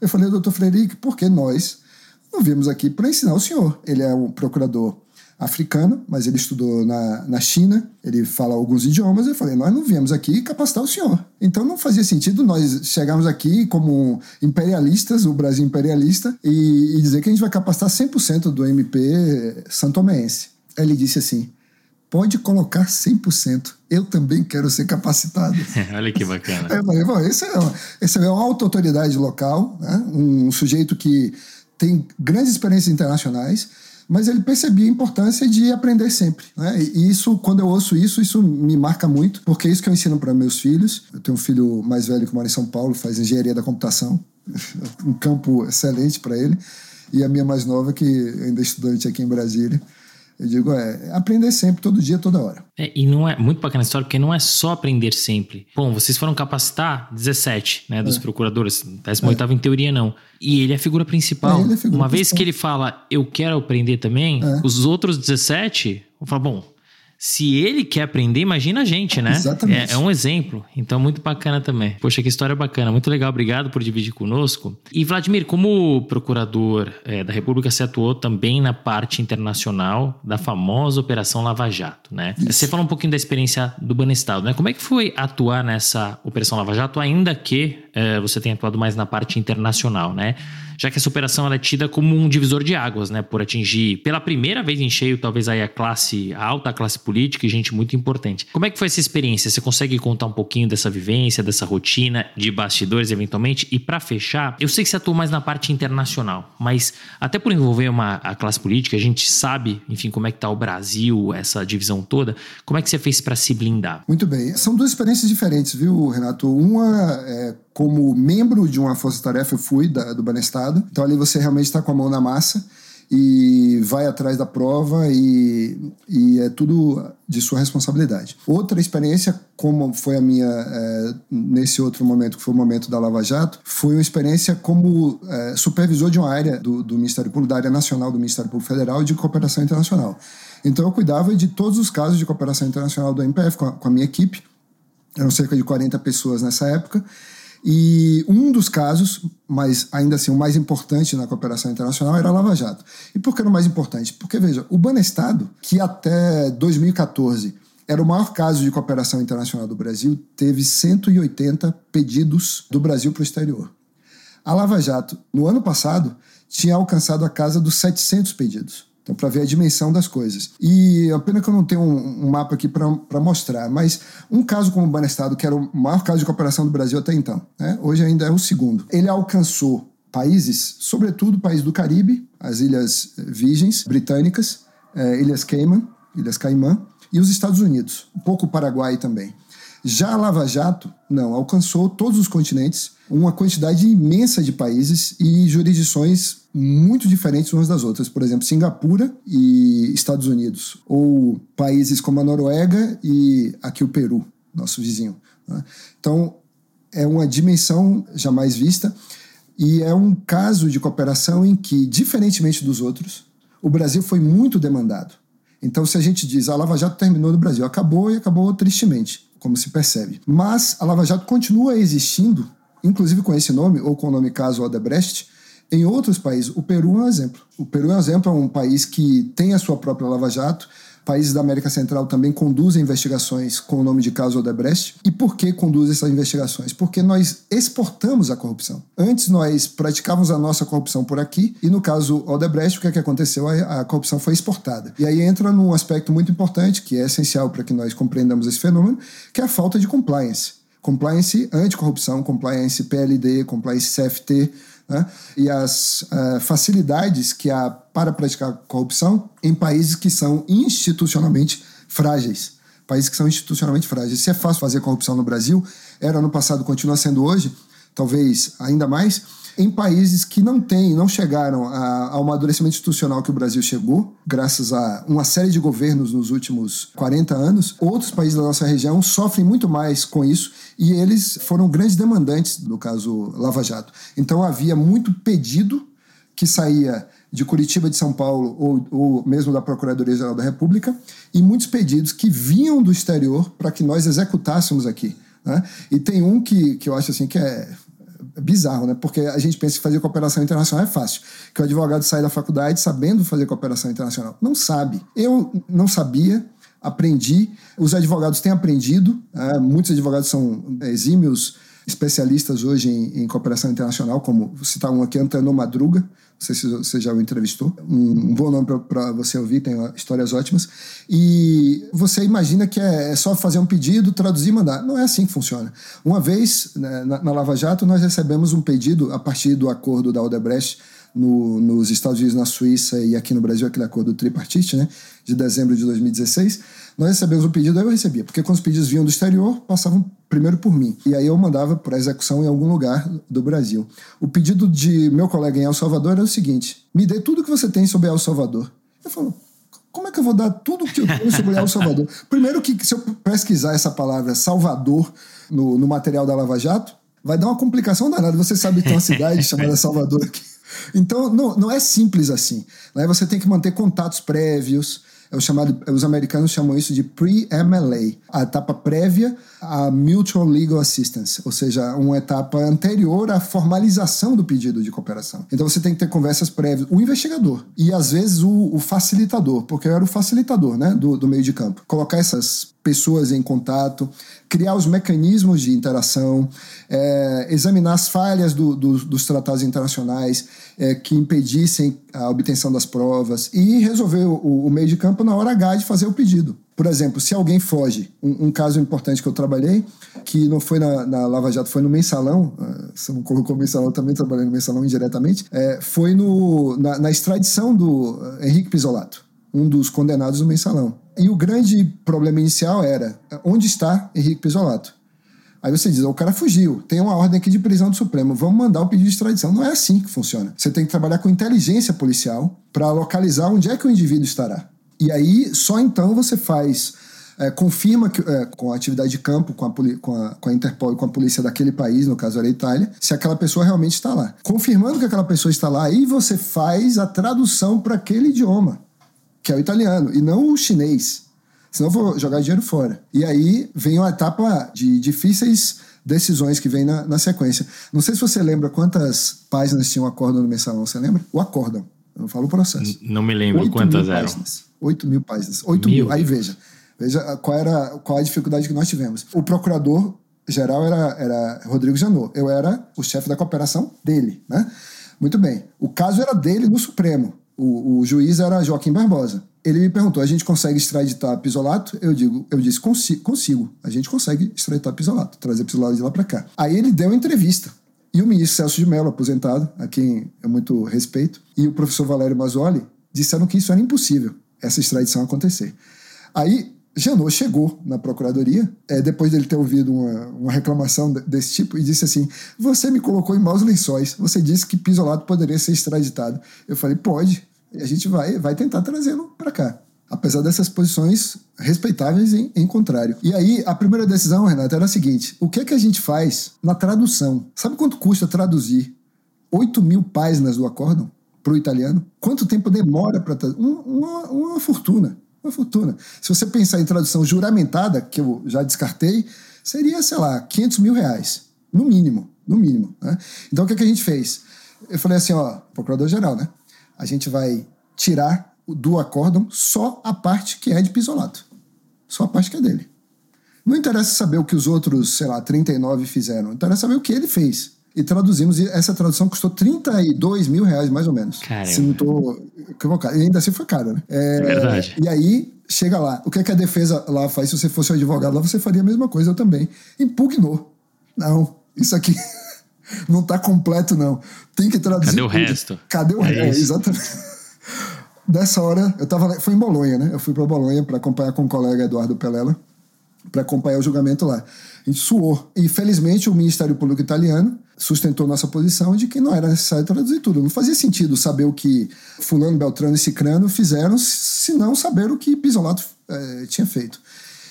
Eu falei, doutor Frederico, porque nós não viemos aqui para ensinar o senhor. Ele é um procurador africano, mas ele estudou na, na China, ele fala alguns idiomas. Eu falei, nós não viemos aqui capacitar o senhor. Então não fazia sentido nós chegarmos aqui como imperialistas, o Brasil imperialista, e, e dizer que a gente vai capacitar 100% do MP santomense. Ele disse assim, pode colocar 100%. Eu também quero ser capacitado. [LAUGHS] Olha que bacana. Eu falei, Bom, esse, é uma, esse é uma auto-autoridade local, né? um sujeito que tem grandes experiências internacionais, mas ele percebia a importância de aprender sempre. Né? E isso, quando eu ouço isso, isso me marca muito, porque é isso que eu ensino para meus filhos. Eu tenho um filho mais velho que mora em São Paulo, faz engenharia da computação, [LAUGHS] um campo excelente para ele, e a minha mais nova, que ainda é estudante aqui em Brasília, eu digo, é aprender sempre, todo dia, toda hora. É, e não é muito bacana a história, porque não é só aprender sempre. Bom, vocês foram capacitar 17, né, dos é. procuradores, 18 é. em teoria não. E ele é a figura principal. É, é a figura Uma principal. vez que ele fala, eu quero aprender também, é. os outros 17 vão falar, bom, se ele quer aprender, imagina a gente, né? Exatamente. É, é, um exemplo. Então, muito bacana também. Poxa, que história bacana. Muito legal. Obrigado por dividir conosco. E, Vladimir, como procurador é, da República, você atuou também na parte internacional da famosa Operação Lava Jato, né? Isso. Você falou um pouquinho da experiência do Banestado, né? Como é que foi atuar nessa Operação Lava Jato, ainda que você tenha atuado mais na parte internacional, né? já que essa operação é tida como um divisor de águas, né, por atingir pela primeira vez em cheio, talvez aí a classe a alta classe política e gente muito importante. Como é que foi essa experiência? Você consegue contar um pouquinho dessa vivência, dessa rotina de bastidores eventualmente? E para fechar, eu sei que você atua mais na parte internacional, mas até por envolver uma a classe política, a gente sabe, enfim, como é que tá o Brasil, essa divisão toda. Como é que você fez para se blindar? Muito bem. São duas experiências diferentes, viu, Renato? Uma é como membro de uma força-tarefa, eu fui da, do Banestado. Então ali você realmente está com a mão na massa. e vai atrás da prova e, e é tudo de sua responsabilidade. Outra experiência, como foi a minha é, nesse outro momento, que foi o momento da Lava Jato, foi uma experiência como é, supervisor de uma área do, do Ministério Público, da área nacional do Ministério Público Federal de cooperação internacional. Então eu cuidava de todos os casos de cooperação internacional do MPF com a, com a minha equipe, eram cerca de 40 pessoas nessa época, e um dos casos, mas ainda assim o mais importante na cooperação internacional, era a Lava Jato. E por que era o mais importante? Porque, veja, o Banestado, que até 2014 era o maior caso de cooperação internacional do Brasil, teve 180 pedidos do Brasil para o exterior. A Lava Jato, no ano passado, tinha alcançado a casa dos 700 pedidos. Então, para ver a dimensão das coisas. E a pena que eu não tenho um, um mapa aqui para mostrar, mas um caso como o Banestado, que era o maior caso de cooperação do Brasil até então, né? hoje ainda é o segundo. Ele alcançou países, sobretudo países do Caribe, as Ilhas Virgens Britânicas, é, Ilhas Cayman, Ilhas Caimã, e os Estados Unidos, um pouco o Paraguai também. Já a Lava Jato, não, alcançou todos os continentes, uma quantidade imensa de países e jurisdições muito diferentes umas das outras. Por exemplo, Singapura e Estados Unidos, ou países como a Noruega e aqui o Peru, nosso vizinho. Né? Então, é uma dimensão jamais vista e é um caso de cooperação em que, diferentemente dos outros, o Brasil foi muito demandado. Então, se a gente diz a Lava Jato terminou no Brasil, acabou e acabou tristemente como se percebe. Mas a Lava Jato continua existindo, inclusive com esse nome, ou com o nome caso Odebrecht, em outros países. O Peru é um exemplo. O Peru é um exemplo, é um país que tem a sua própria Lava Jato, países da América Central também conduzem investigações com o nome de caso Odebrecht. E por que conduzem essas investigações? Porque nós exportamos a corrupção. Antes nós praticávamos a nossa corrupção por aqui, e no caso Odebrecht, o que, é que aconteceu? A, a corrupção foi exportada. E aí entra num aspecto muito importante, que é essencial para que nós compreendamos esse fenômeno, que é a falta de compliance. Compliance anticorrupção, compliance PLD, compliance CFT, né? e as uh, facilidades que há para praticar corrupção em países que são institucionalmente frágeis. Países que são institucionalmente frágeis. Se é fácil fazer corrupção no Brasil, era no passado, continua sendo hoje, talvez ainda mais, em países que não têm, não chegaram a, ao amadurecimento institucional que o Brasil chegou, graças a uma série de governos nos últimos 40 anos, outros países da nossa região sofrem muito mais com isso e eles foram grandes demandantes do caso Lava Jato. Então havia muito pedido que saía de Curitiba, de São Paulo ou, ou mesmo da Procuradoria-Geral da República e muitos pedidos que vinham do exterior para que nós executássemos aqui. Né? E tem um que, que eu acho assim que é é bizarro, né? Porque a gente pensa que fazer cooperação internacional é fácil. Que o advogado sai da faculdade sabendo fazer cooperação internacional. Não sabe. Eu não sabia, aprendi. Os advogados têm aprendido. É, muitos advogados são exímios especialistas hoje em, em, cooperação internacional, como citar um aqui, Antônio Madruga, não sei se você já o entrevistou, um, um bom nome para você ouvir, tem histórias ótimas. E você imagina que é, é, só fazer um pedido, traduzir e mandar. Não é assim que funciona. Uma vez, né, na, na Lava Jato, nós recebemos um pedido a partir do acordo da Odebrecht no, nos Estados Unidos, na Suíça e aqui no Brasil, aquele acordo tripartite, né, de dezembro de 2016, nós recebemos o pedido, eu recebia, porque quando os pedidos vinham do exterior, passavam primeiro por mim. E aí eu mandava para execução em algum lugar do Brasil. O pedido de meu colega em El Salvador era o seguinte: me dê tudo que você tem sobre El Salvador. Eu falo, como é que eu vou dar tudo que eu tenho sobre El Salvador? [LAUGHS] Primeiro que se eu pesquisar essa palavra Salvador no, no material da Lava Jato, vai dar uma complicação danada. Você sabe que tem uma cidade [LAUGHS] chamada Salvador aqui. Então, não, não é simples assim. Né? Você tem que manter contatos prévios, é o chamado, os americanos chamam isso de pre-MLA, a etapa prévia à Mutual Legal Assistance, ou seja, uma etapa anterior à formalização do pedido de cooperação. Então você tem que ter conversas prévias, o investigador e às vezes o, o facilitador, porque eu era o facilitador né, do, do meio de campo. Colocar essas pessoas em contato, criar os mecanismos de interação, é, examinar as falhas do, do, dos tratados internacionais é, que impedissem a obtenção das provas e resolver o, o, meio de campo na hora H de fazer o pedido. Por exemplo, se alguém foge, um, um caso importante que eu trabalhei, que não foi na, na Lava Jato, foi no Mensalão, ah, você não colocou Mensalão, também trabalhei no Mensalão indiretamente, é, foi no, na, na extradição do Henrique Pisolato, um dos condenados do Mensalão. E o grande problema inicial era onde está Henrique Pisolato? Aí você diz, o cara fugiu, tem uma ordem aqui de prisão do Supremo, vamos mandar o pedido de extradição. Não é assim que funciona. Você tem que trabalhar com inteligência policial para localizar onde é que o indivíduo estará. E aí, só então você faz é, confirma que, é, com a atividade de campo, com a, com, a, com a Interpol e com a polícia daquele país, no caso era a Itália, se aquela pessoa realmente está lá. Confirmando que aquela pessoa está lá, aí você faz a tradução para aquele idioma, que é o italiano, e não o chinês. Senão eu vou jogar dinheiro fora. E aí vem uma etapa de difíceis decisões que vem na, na sequência. Não sei se você lembra quantas páginas tinha o acórdão no mensalão, você lembra? O acórdão. Eu não falo o processo. Não me lembro quantas eram. Páginas. 8 mil páginas. 8 mil. mil. Aí veja. Veja qual era qual a dificuldade que nós tivemos. O procurador geral era, era Rodrigo Janot. Eu era o chefe da cooperação dele, né? Muito bem. O caso era dele no Supremo. O, o juiz era Joaquim Barbosa. Ele me perguntou: a gente consegue extraditar pisolato? Eu digo, eu disse, consigo, consigo. A gente consegue extraditar pisolato, trazer pisolato de lá para cá. Aí ele deu uma entrevista. E o ministro Celso de Mello, aposentado, a quem eu muito respeito, e o professor Valério Mazzoli disseram que isso era impossível, essa extradição acontecer. Aí Janot chegou na procuradoria, é, depois dele ter ouvido uma, uma, reclamação desse tipo, e disse assim: Você me colocou em maus lençóis. Você disse que Pisolato poderia ser extraditado. Eu falei: Pode. E a gente vai, vai tentar trazê-lo para cá. Apesar dessas posições respeitáveis em, em, contrário. E aí, a primeira decisão, Renato, era a seguinte: o que é que a gente faz na tradução? Sabe quanto custa traduzir 8 mil páginas do acórdão para o italiano? Quanto tempo demora para traduzir? Um, uma, uma fortuna uma fortuna. Se você pensar em tradução juramentada, que eu já descartei, seria, sei lá, 500 mil reais. No mínimo, no mínimo. Né? Então, o que, que a gente fez? Eu falei assim, ó, procurador-geral, né? A gente vai tirar do acórdão só a parte que é de pisolato. Só a parte que é dele. Não interessa saber o que os outros, sei lá, 39 fizeram. Interessa saber o que ele fez e traduzimos. E essa tradução custou 32 mil reais, mais ou menos. Caramba. Se não estou equivocado. E ainda assim foi caro, né? É, Verdade. E aí, chega lá. O que, é que a defesa lá faz? Se você fosse um advogado lá, você faria a mesma coisa, eu também. Impugnou. Não, isso aqui [LAUGHS] não está completo, não. Tem que traduzir. Cadê o tudo. resto? Cadê o é resto? É, exatamente. Dessa hora, eu tava. Foi em Bolonha, né? Eu fui para Bolonha para acompanhar com o colega Eduardo Pelela, para acompanhar o julgamento lá. A gente suou. E felizmente o Ministério Público Italiano sustentou nossa posição de que não era necessário traduzir tudo. Não fazia sentido saber o que Fulano, Beltrano e Cicrano fizeram, se não saber o que Pisolato é, tinha feito.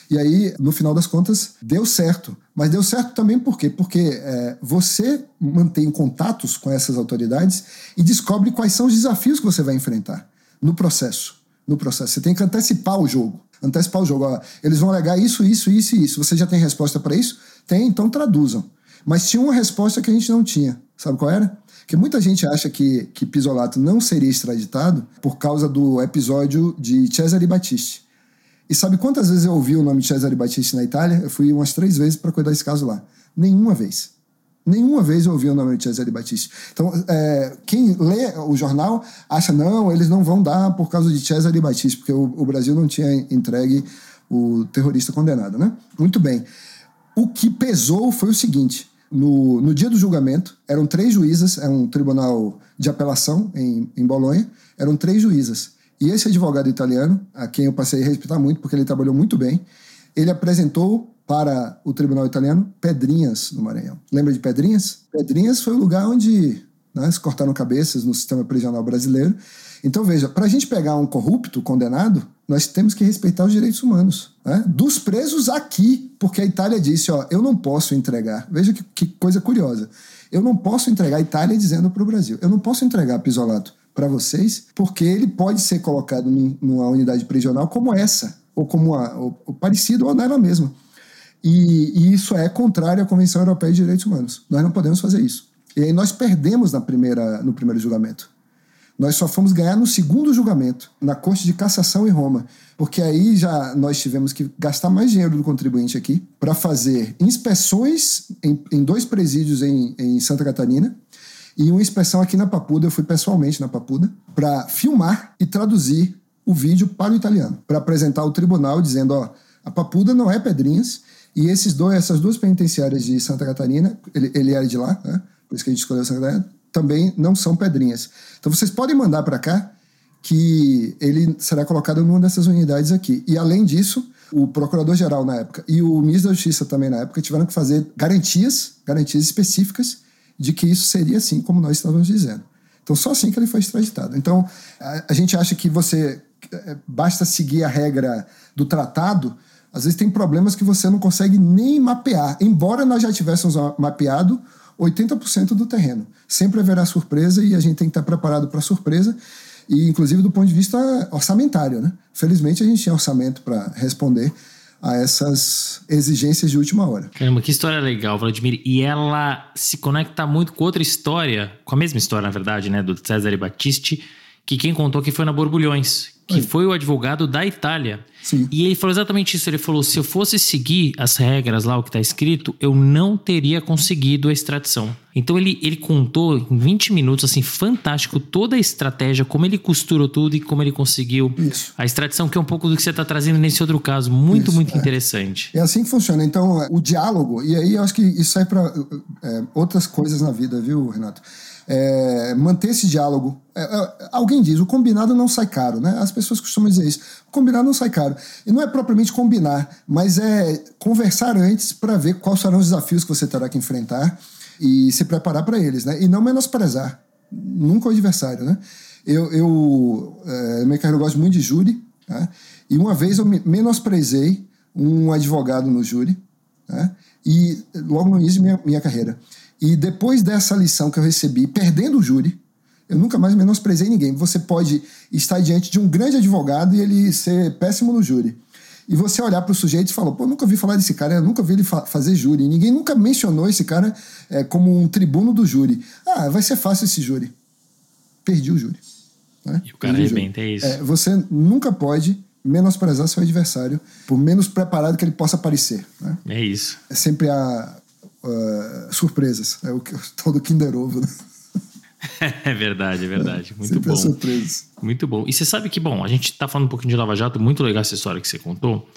E aí, no final das contas, deu certo. Mas deu certo também por quê? Porque é, você mantém contatos com essas autoridades e descobre quais são os desafios que você vai enfrentar no processo. No processo. Você tem que antecipar o jogo. Antecipar o jogo. Ó, eles vão alegar isso, isso, isso e isso. Você já tem resposta para isso? Tem, então traduzam. Mas tinha uma resposta que a gente não tinha. Sabe qual era? Que muita gente acha que, que Pisolato não seria extraditado por causa do episódio de Cesare Battisti. E sabe quantas vezes eu ouvi o nome de Cesare Battisti na Itália? Eu fui umas três vezes para cuidar desse caso lá. Nenhuma vez. Nenhuma vez eu ouvi o nome de Cesare Battisti. Então, é, quem lê o jornal acha, não, eles não vão dar por causa de Cesare Battisti, porque o, o Brasil não tinha entregue o terrorista condenado, né? Muito bem. O que pesou foi o seguinte: no, no dia do julgamento, eram três juízas, é um tribunal de apelação em, em Bolonha, eram três juízas. E esse advogado italiano, a quem eu passei a respeitar muito, porque ele trabalhou muito bem, ele apresentou para o tribunal italiano Pedrinhas, no Maranhão. Lembra de Pedrinhas? Pedrinhas foi o lugar onde né, se cortaram cabeças no sistema prisional brasileiro. Então, veja, para a gente pegar um corrupto condenado, nós temos que respeitar os direitos humanos. Né? Dos presos aqui, porque a Itália disse: ó, eu não posso entregar. Veja que, que coisa curiosa. Eu não posso entregar a Itália dizendo para o Brasil: eu não posso entregar Pisolato para vocês, porque ele pode ser colocado num, numa unidade prisional como essa, ou como a, ou, ou parecido, ou nela mesma. E, e, isso é contrário à Convenção Europeia de Direitos Humanos. Nós não podemos fazer isso. E aí nós perdemos na primeira, no primeiro julgamento. Nós só fomos ganhar no segundo julgamento, na Corte de Cassação em Roma, porque aí já nós tivemos que gastar mais dinheiro do contribuinte aqui para fazer inspeções em, em dois presídios em, em, Santa Catarina e uma inspeção aqui na Papuda. Eu fui pessoalmente na Papuda para filmar e traduzir o vídeo para o italiano, para apresentar ao tribunal dizendo: ó, a Papuda não é Pedrinhas e esses dois, essas duas penitenciárias de Santa Catarina, ele, ele era de lá, né? por isso que a gente escolheu Santa Catarina, também não são pedrinhas. Então vocês podem mandar para cá que ele será colocado numa dessas unidades aqui. E além disso, o procurador-geral na época e o ministro da Justiça também na época tiveram que fazer garantias, garantias específicas de que isso seria assim como nós estávamos dizendo. Então, só assim que ele foi extraditado. Então, a, a gente acha que você é, basta seguir a regra do tratado, às vezes tem problemas que você não consegue nem mapear, embora nós já tivéssemos mapeado 80% do terreno. Sempre haverá surpresa e a gente tem que estar preparado para a surpresa, e inclusive do ponto de vista orçamentário. Né? Felizmente a gente tinha orçamento para responder a essas exigências de última hora. Caramba, que história legal, Vladimir. E ela se conecta muito com outra história, com a mesma história, na verdade, né, do César Battisti, que quem contou que foi na Borbulhões, que foi o advogado da Itália. Sim. E ele falou exatamente isso. Ele falou: se eu fosse seguir as regras lá, o que está escrito, eu não teria conseguido a extradição. Então ele, ele contou em 20 minutos, assim, fantástico, toda a estratégia, como ele costurou tudo e como ele conseguiu isso. a extradição, que é um pouco do que você está trazendo nesse outro caso. Muito, isso, muito é. interessante. É assim que funciona. Então, o diálogo, e aí eu acho que isso sai para é, outras coisas na vida, viu, Renato? É, manter esse diálogo. É, é, alguém diz, o combinado não sai caro, né? As pessoas costumam dizer isso. O combinado não sai caro. E não é propriamente combinar, mas é conversar antes para ver quais serão os desafios que você terá que enfrentar e se preparar para eles, né? E não menosprezar nunca o adversário, né? Eu, eu é, minha carreira, eu gosto muito de júri, né? e uma vez eu menosprezei um advogado no júri, né? e logo no início minha, minha carreira. E depois dessa lição que eu recebi, perdendo o júri, eu nunca mais menosprezei ninguém. Você pode estar diante de um grande advogado e ele ser péssimo no júri. E você olhar para o sujeito e falar, pô, nunca ouvi falar desse cara, eu nunca vi ele fa fazer júri. E ninguém nunca mencionou esse cara é, como um tribuno do júri. Ah, vai ser fácil esse júri. Perdi o júri. Né? E o cara arrebenta, é isso. É, você nunca pode menosprezar seu adversário, por menos preparado que ele possa parecer. Né? É isso. É sempre a, uh, surpresas. É o, que, o tal do Kinder Ovo, né? É verdade, é verdade. É, muito sempre bom. surpresas. Muito bom. E você sabe que, bom, a gente tá falando um pouquinho de Lava Jato, muito legal essa história que você contou.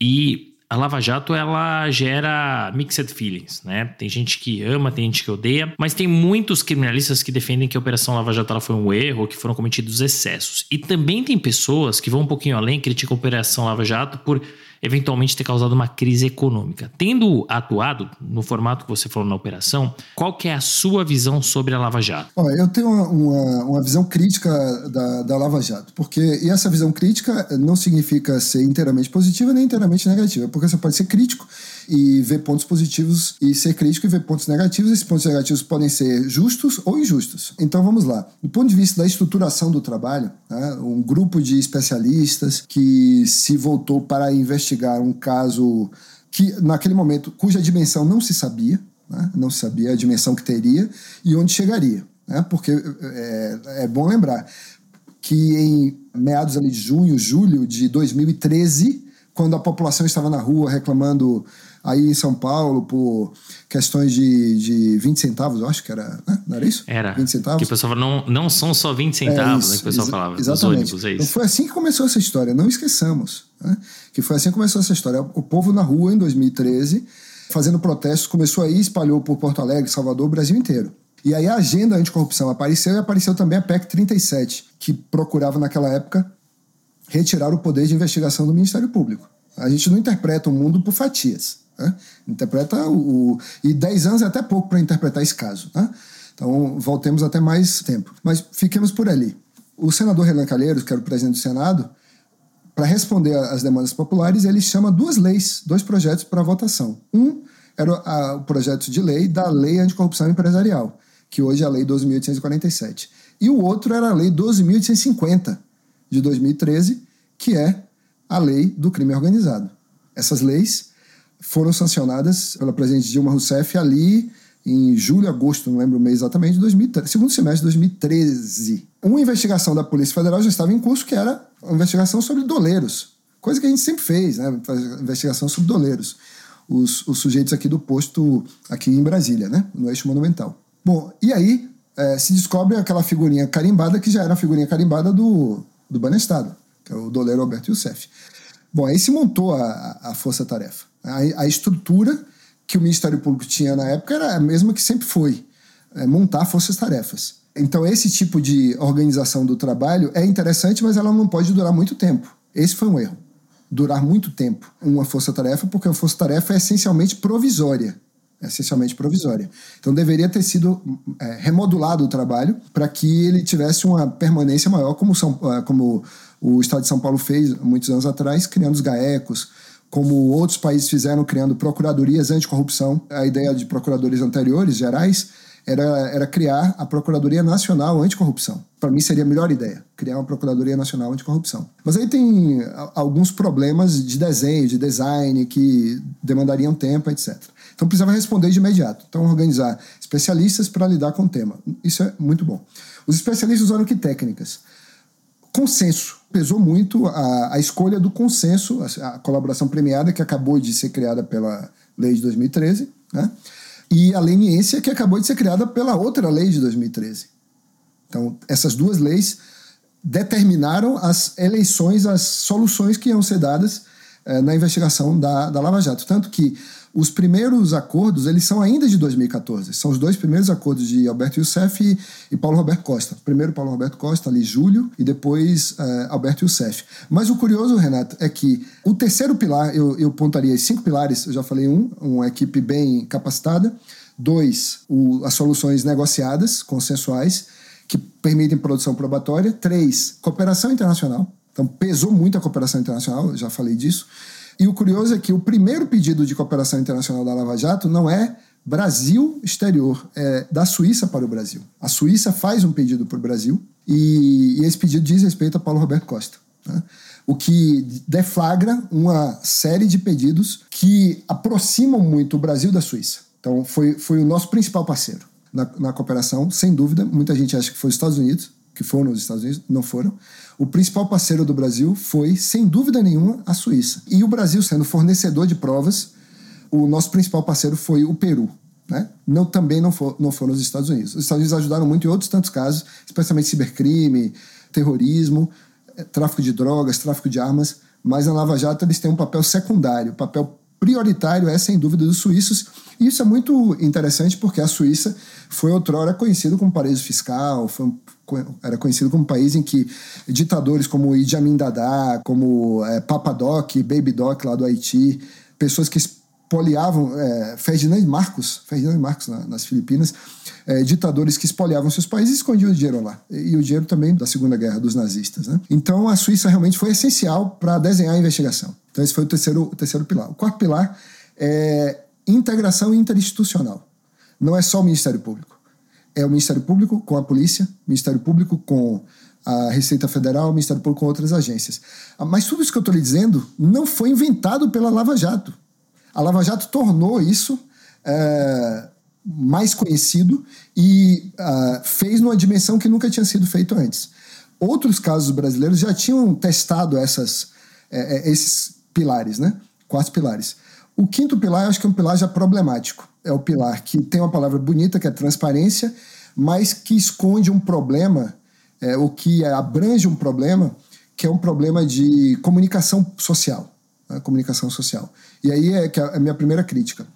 E a Lava Jato ela gera mixed feelings, né? Tem gente que ama, tem gente que odeia, mas tem muitos criminalistas que defendem que a Operação Lava Jato ela foi um erro, que foram cometidos excessos. E também tem pessoas que vão um pouquinho além, criticam a Operação Lava Jato por eventualmente ter causado uma crise econômica. Tendo atuado no formato que você falou na operação, qual que é a sua visão sobre a Lava Jato? Olha, eu tenho uma, uma, uma visão crítica da, da Lava Jato, porque e essa visão crítica não significa ser inteiramente positiva nem inteiramente negativa, porque você pode ser crítico e ver pontos positivos e ser crítico e ver pontos negativos. Esses pontos negativos podem ser justos ou injustos. Então vamos lá. Do ponto de vista da estruturação do trabalho, né, um grupo de especialistas que se voltou para investigar um caso que naquele momento cuja dimensão não se sabia, né, não se sabia a dimensão que teria e onde chegaria, né, porque é, é bom lembrar que em meados ali de junho, julho de 2013, quando a população estava na rua reclamando aí em São Paulo por questões de, de 20 centavos, eu acho que era, né? Não era isso? Era. 20 centavos. Que o pessoal falava, não, não são só 20 centavos, é isso, né, que o pessoal exa falava. Exatamente. Ônibus, é então foi assim que começou essa história, não esqueçamos. Né? Que foi assim que começou essa história. O povo na rua, em 2013, fazendo protestos, começou aí, espalhou por Porto Alegre, Salvador, o Brasil inteiro. E aí a agenda anticorrupção apareceu e apareceu também a PEC 37, que procurava naquela época retirar o poder de investigação do Ministério Público. A gente não interpreta o mundo por fatias. Né? Interpreta o, E 10 anos é até pouco para interpretar esse caso. Né? Então, voltemos até mais tempo. Mas fiquemos por ali. O senador Renan Calheiros, que era o presidente do Senado, para responder às demandas populares, ele chama duas leis, dois projetos para votação. Um era a, o projeto de lei da Lei Anticorrupção Empresarial, que hoje é a Lei 12.847. E o outro era a Lei 12.850, de 2013, que é a Lei do Crime Organizado. Essas leis foram sancionadas pela presidente Dilma Rousseff ali em julho, agosto, não lembro o mês exatamente, de 2013, segundo semestre de 2013. Uma investigação da Polícia Federal já estava em curso, que era uma investigação sobre doleiros. Coisa que a gente sempre fez, né? Investigação sobre doleiros. Os, os sujeitos aqui do posto, aqui em Brasília, né? No eixo monumental. Bom, e aí é, se descobre aquela figurinha carimbada que já era a figurinha carimbada do, do Banestado, que é o doleiro Alberto Youssef. Bom, aí se montou a, a força-tarefa. A, a, estrutura que o Ministério Público tinha na época era a mesma que sempre foi: é montar forças-tarefas. Então, esse tipo de organização do trabalho é interessante, mas ela não pode durar muito tempo. Esse foi um erro. durar muito tempo uma força-tarefa, porque a força-tarefa é essencialmente provisória. É essencialmente provisória. Então deveria ter sido é, remodulado o trabalho para que ele tivesse uma permanência maior, como, São, é, como o Estado de São Paulo fez muitos anos atrás, criando os GAECOS, como outros países fizeram, criando procuradorias anticorrupção. A ideia de procuradores anteriores, gerais, era, era criar a Procuradoria Nacional Anticorrupção. Para mim seria a melhor ideia, criar uma Procuradoria Nacional Anticorrupção. Mas aí tem alguns problemas de desenho, de design, que demandariam tempo, etc. Então precisava responder de imediato. Então organizar especialistas para lidar com o tema. Isso é muito bom. Os especialistas usaram que técnicas? Consenso. Pesou muito a, a escolha do consenso, a, a colaboração premiada que acabou de ser criada pela lei de 2013, né? e a leniência que acabou de ser criada pela outra lei de 2013. Então, essas duas leis determinaram as eleições, as soluções que iam ser dadas eh, na investigação da, da Lava Jato. Tanto que os primeiros acordos, eles são ainda de 2014. São os dois primeiros acordos de Alberto Youssef e, e Paulo Roberto Costa. Primeiro Paulo Roberto Costa, ali julho, e depois uh, Alberto Youssef. Mas o curioso, Renato, é que o terceiro pilar, eu, eu pontaria cinco pilares, eu já falei um, uma equipe bem capacitada. Dois, o, as soluções negociadas, consensuais, que permitem produção probatória. Três, cooperação internacional. Então, pesou muito a cooperação internacional, já falei disso. E o curioso é que o primeiro pedido de cooperação internacional da Lava Jato não é Brasil exterior, é da Suíça para o Brasil. A Suíça faz um pedido para o Brasil e, e, esse pedido diz respeito a Paulo Roberto Costa. Né? O que deflagra uma série de pedidos que aproximam muito o Brasil da Suíça. Então, foi, foi o nosso principal parceiro na, na cooperação, sem dúvida. Muita gente acha que foi os Estados Unidos, que foram os Estados Unidos, não foram. O principal parceiro do Brasil foi, sem dúvida nenhuma, a Suíça. E o Brasil, sendo fornecedor de provas, o nosso principal parceiro foi o Peru. Né? Não, também não, for, não foram os Estados Unidos. Os Estados Unidos ajudaram muito em outros tantos casos, especialmente cibercrime, terrorismo, eh, tráfico de drogas, tráfico de armas, mas na Lava Jato eles têm um papel secundário, papel prioritário é, sem dúvida, dos suíços. E isso é muito interessante porque a Suíça foi outrora conhecido como paraíso fiscal, foi, era conhecido como um país em que ditadores como Idi Amin Dada, como é, Papa Doc, Baby Doc lá do Haiti, pessoas que espoliavam, é, Ferdinand Marcos, Ferdinand Marcos na, nas Filipinas, é, ditadores que espoliavam seus países e escondiam o dinheiro lá. E, e o dinheiro também da Segunda Guerra dos nazistas. Né? Então a Suíça realmente foi essencial para desenhar a investigação. Então, esse foi o terceiro, o terceiro pilar. O quarto pilar é integração interinstitucional. Não é só o Ministério Público. É o Ministério Público com a polícia, Ministério Público com a Receita Federal, o Ministério Público com outras agências. Mas tudo isso que eu estou lhe dizendo não foi inventado pela Lava Jato. A Lava Jato tornou isso é, mais conhecido e uh, fez numa dimensão que nunca tinha sido feito antes. Outros casos brasileiros já tinham testado essas, é, é, esses pilares, né? Quatro pilares. O quinto pilar, eu acho que é um pilar já problemático. É o pilar que tem uma palavra bonita, que é transparência, mas que esconde um problema, é, o que abrange um problema, que é um problema de comunicação social. Né? Comunicação social. E aí é que é a minha primeira crítica.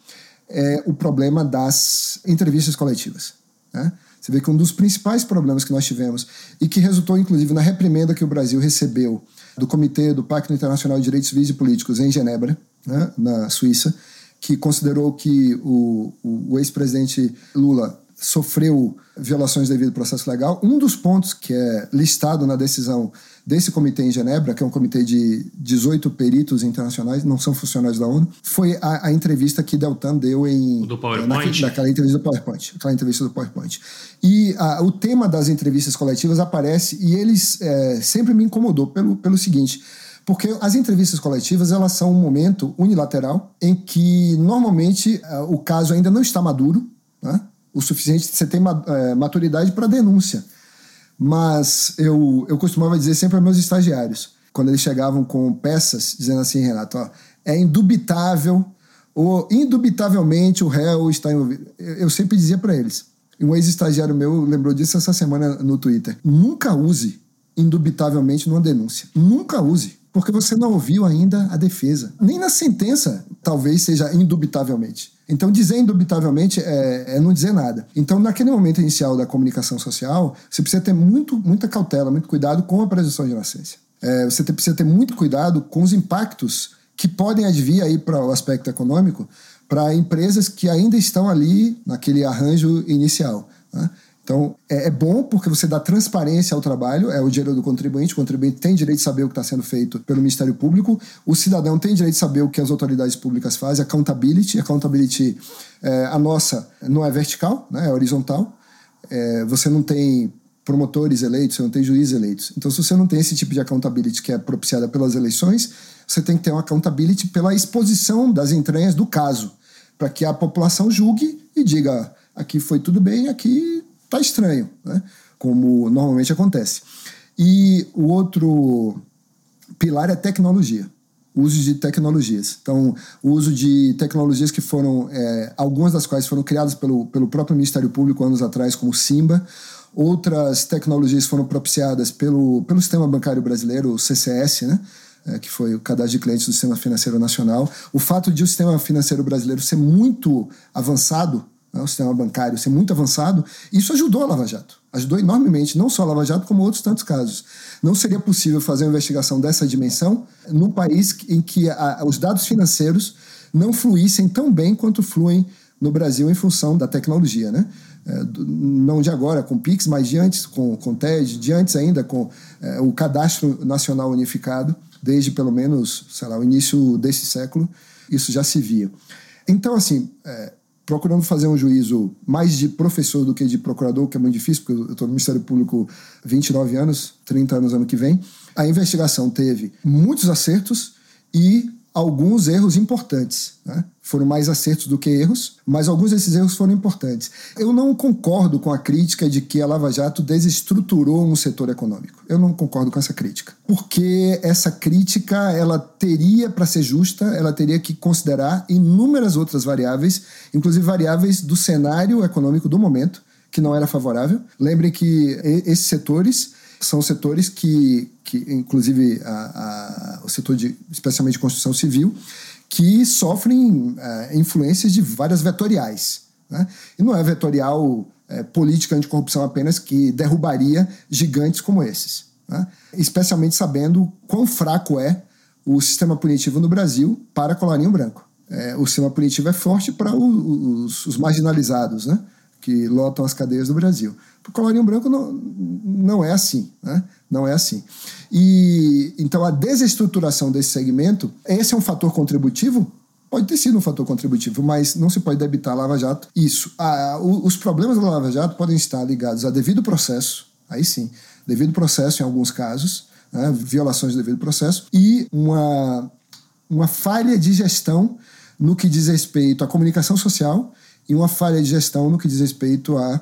É o problema das entrevistas coletivas. Né? Você vê que um dos principais problemas que nós tivemos, e que resultou inclusive na reprimenda que o Brasil recebeu do Comitê do Pacto Internacional de Direitos Civis e Políticos em Genebra, né, na Suíça, que considerou que o, o, o ex-presidente Lula sofreu violações devido ao processo legal. Um dos pontos que é listado na decisão desse comitê em Genebra, que é um comitê de 18 peritos internacionais, não são funcionários da ONU, foi a, a entrevista que Deltan deu em... Do PowerPoint? Na, naquela entrevista do PowerPoint. Aquela entrevista do PowerPoint. E a, o tema das entrevistas coletivas aparece e eles é, sempre me incomodou pelo, pelo seguinte... Porque as entrevistas coletivas elas são um momento unilateral em que normalmente é, o caso ainda não está maduro, né? o suficiente, você tem é, maturidade para denúncia. Mas eu, eu costumava dizer sempre aos meus estagiários, quando eles chegavam com peças, dizendo assim, Renato, ó, é indubitável, ou indubitavelmente o réu está envolvido. Eu sempre dizia para eles, um ex-estagiário meu lembrou disso essa semana no Twitter, nunca use indubitavelmente numa denúncia. Nunca use porque você não ouviu ainda a defesa. Nem na sentença, talvez seja indubitavelmente. Então, dizer indubitavelmente é, é, não dizer nada. Então, naquele momento inicial da comunicação social, você precisa ter muito, muita cautela, muito cuidado com a presunção de inocência. é, você precisa ter muito cuidado com os impactos que podem advir aí para o aspecto econômico para empresas que ainda estão ali naquele arranjo inicial. Né? Então, é, é, bom porque você dá transparência ao trabalho, é o dinheiro do contribuinte, o contribuinte tem direito de saber o que está sendo feito pelo Ministério Público, o cidadão tem direito de saber o que as autoridades públicas fazem, accountability. Accountability, é, a nossa não é vertical, né, é horizontal. É, você não tem promotores eleitos, você não tem juízes eleitos. Então, se você não tem esse tipo de accountability que é propiciada pelas eleições, você tem que ter uma accountability pela exposição das entranhas do caso, para que a população julgue e diga: aqui foi tudo bem, aqui está estranho, né? como normalmente acontece. E o outro pilar é tecnologia, o uso de tecnologias. Então, o uso de tecnologias que foram, é, algumas das quais foram criadas pelo, pelo próprio Ministério Público anos atrás, como Simba, outras tecnologias foram propiciadas pelo, pelo sistema bancário brasileiro, o CCS, né? É, que foi o cadastro de clientes do Sistema Financeiro Nacional. O fato de o sistema financeiro brasileiro ser muito avançado o sistema bancário ser muito avançado, isso ajudou a Lava Jato. Ajudou enormemente, não só a Lava Jato, como outros tantos casos. Não seria possível fazer uma investigação dessa dimensão num país em que a, os dados financeiros não fluíssem tão bem quanto fluem no Brasil em função da tecnologia, né? É, não de agora com o Pix, mas de antes com, com o TED, de antes ainda com é, o Cadastro Nacional Unificado, desde pelo menos, sei lá, o início desse século, isso já se via. Então, assim, é, procurando fazer um juízo mais de professor do que de procurador, que é muito difícil, porque eu estou no Ministério Público 29 anos, 30 anos ano que vem. A investigação teve muitos acertos e alguns erros importantes. Né? Foram mais acertos do que erros, mas alguns desses erros foram importantes. Eu não concordo com a crítica de que a Lava Jato desestruturou um setor econômico. Eu não concordo com essa crítica. Porque essa crítica, ela teria, para ser justa, ela teria que considerar inúmeras outras variáveis, inclusive variáveis do cenário econômico do momento, que não era favorável. Lembrem que esses setores são setores que, que inclusive a, a, o setor de, especialmente construção civil, que sofrem é, influências de várias vetoriais. Né? E não é vetorial é, política anticorrupção apenas que derrubaria gigantes como esses. Né? Especialmente sabendo quão fraco é o sistema punitivo no Brasil para colarinho branco. É, o sistema punitivo é forte para os, os marginalizados, né? Que lotam as cadeias do Brasil. Para o colarinho branco não, não é assim, né? Não é assim. E então a desestruturação desse segmento, esse é um fator contributivo? Pode ter sido um fator contributivo, mas não se pode debitar a Lava Jato isso. A, os problemas da Lava Jato podem estar ligados a devido processo, aí sim, devido processo em alguns casos, né? violações de devido processo, e uma, uma falha de gestão no que diz respeito à comunicação social e uma falha de gestão no que diz respeito à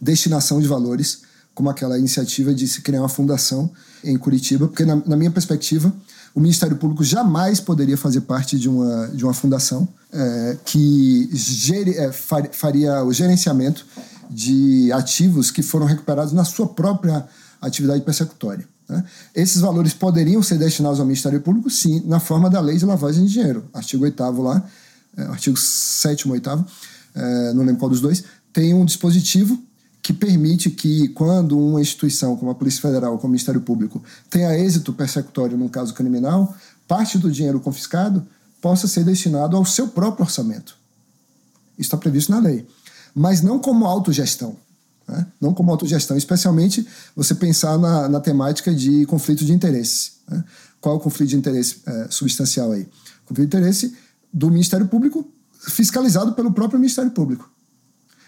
destinação de valores, como aquela iniciativa de se criar uma fundação em Curitiba, porque, na, na minha perspectiva, o Ministério Público jamais poderia fazer parte de uma, de uma fundação é, que gere, é, faria o gerenciamento de ativos que foram recuperados na sua própria atividade persecutória. Né? Esses valores poderiam ser destinados ao Ministério Público, sim, na forma da lei de lavagem de dinheiro, artigo 8 lá, é, artigo 7 8 é, não lembro qual dos dois, tem um dispositivo que permite que, quando uma instituição como a Polícia Federal, como o Ministério Público, tenha êxito persecutório num caso criminal, parte do dinheiro confiscado possa ser destinado ao seu próprio orçamento. Isso está previsto na lei. Mas não como autogestão. Né? Não como autogestão, especialmente você pensar na, na temática de conflito de interesse. Né? Qual é o conflito de interesse é, substancial aí? Conflito de interesse do Ministério Público fiscalizado pelo próprio Ministério Público.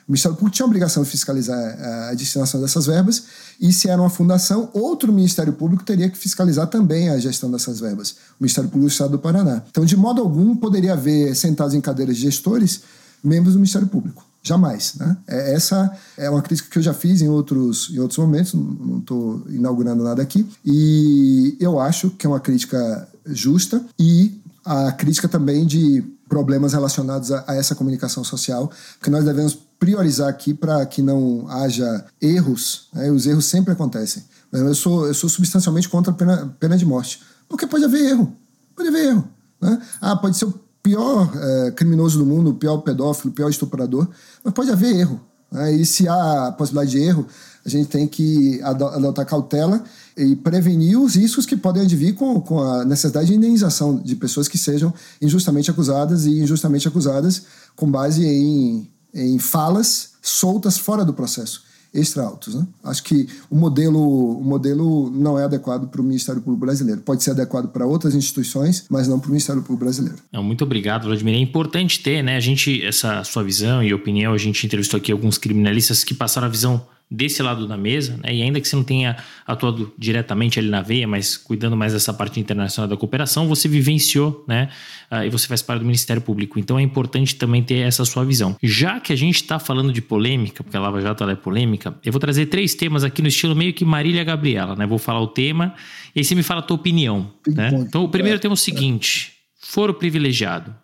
O Ministério Público tinha a obrigação de fiscalizar eh, a destinação dessas verbas, e se era uma fundação, outro Ministério Público teria que fiscalizar também a gestão dessas verbas, o Ministério Público do Estado do Paraná. Então, de modo algum, poderia haver sentados em cadeiras de gestores membros do Ministério Público. Jamais. Né? É, essa é uma crítica que eu já fiz em outros, em outros momentos, não estou inaugurando nada aqui, e eu acho que é uma crítica justa e a crítica também de problemas relacionados a, a essa comunicação social, porque nós devemos priorizar aqui para que não haja erros. Né? Os erros sempre acontecem. Eu sou, eu sou substancialmente contra a pena, pena de morte, porque pode haver erro. Pode haver erro. Né? Ah, pode ser o pior é, criminoso do mundo, o pior pedófilo, o pior estuprador, mas pode haver erro. Né? E se há possibilidade de erro, a gente tem que adotar cautela e prevenir os riscos que podem advir com, com a necessidade de indenização de pessoas que sejam injustamente acusadas e injustamente acusadas com base em, em falas soltas fora do processo extra altos. Né? Acho que o modelo, o modelo não é adequado para o Ministério Público Brasileiro. Pode ser adequado para outras instituições, mas não para o Ministério Público Brasileiro. Não, muito obrigado, Vladimir. É importante ter, né? A gente, essa sua visão e opinião, a gente entrevistou aqui alguns criminalistas que passaram a visão desse lado da mesa, né? e ainda que você não tenha atuado diretamente ali na veia, mas cuidando mais dessa parte internacional da cooperação, você vivenciou, né? Uh, e você faz parte do Ministério Público. Então é importante também ter essa sua visão. Já que a gente está falando de polêmica, porque a Lava Jato é polêmica, eu vou trazer três temas aqui no estilo meio que Marília Gabriela, né? Vou falar o tema e aí você me fala a tua opinião. Né? Então o primeiro é, tema é o seguinte: foro privilegiado.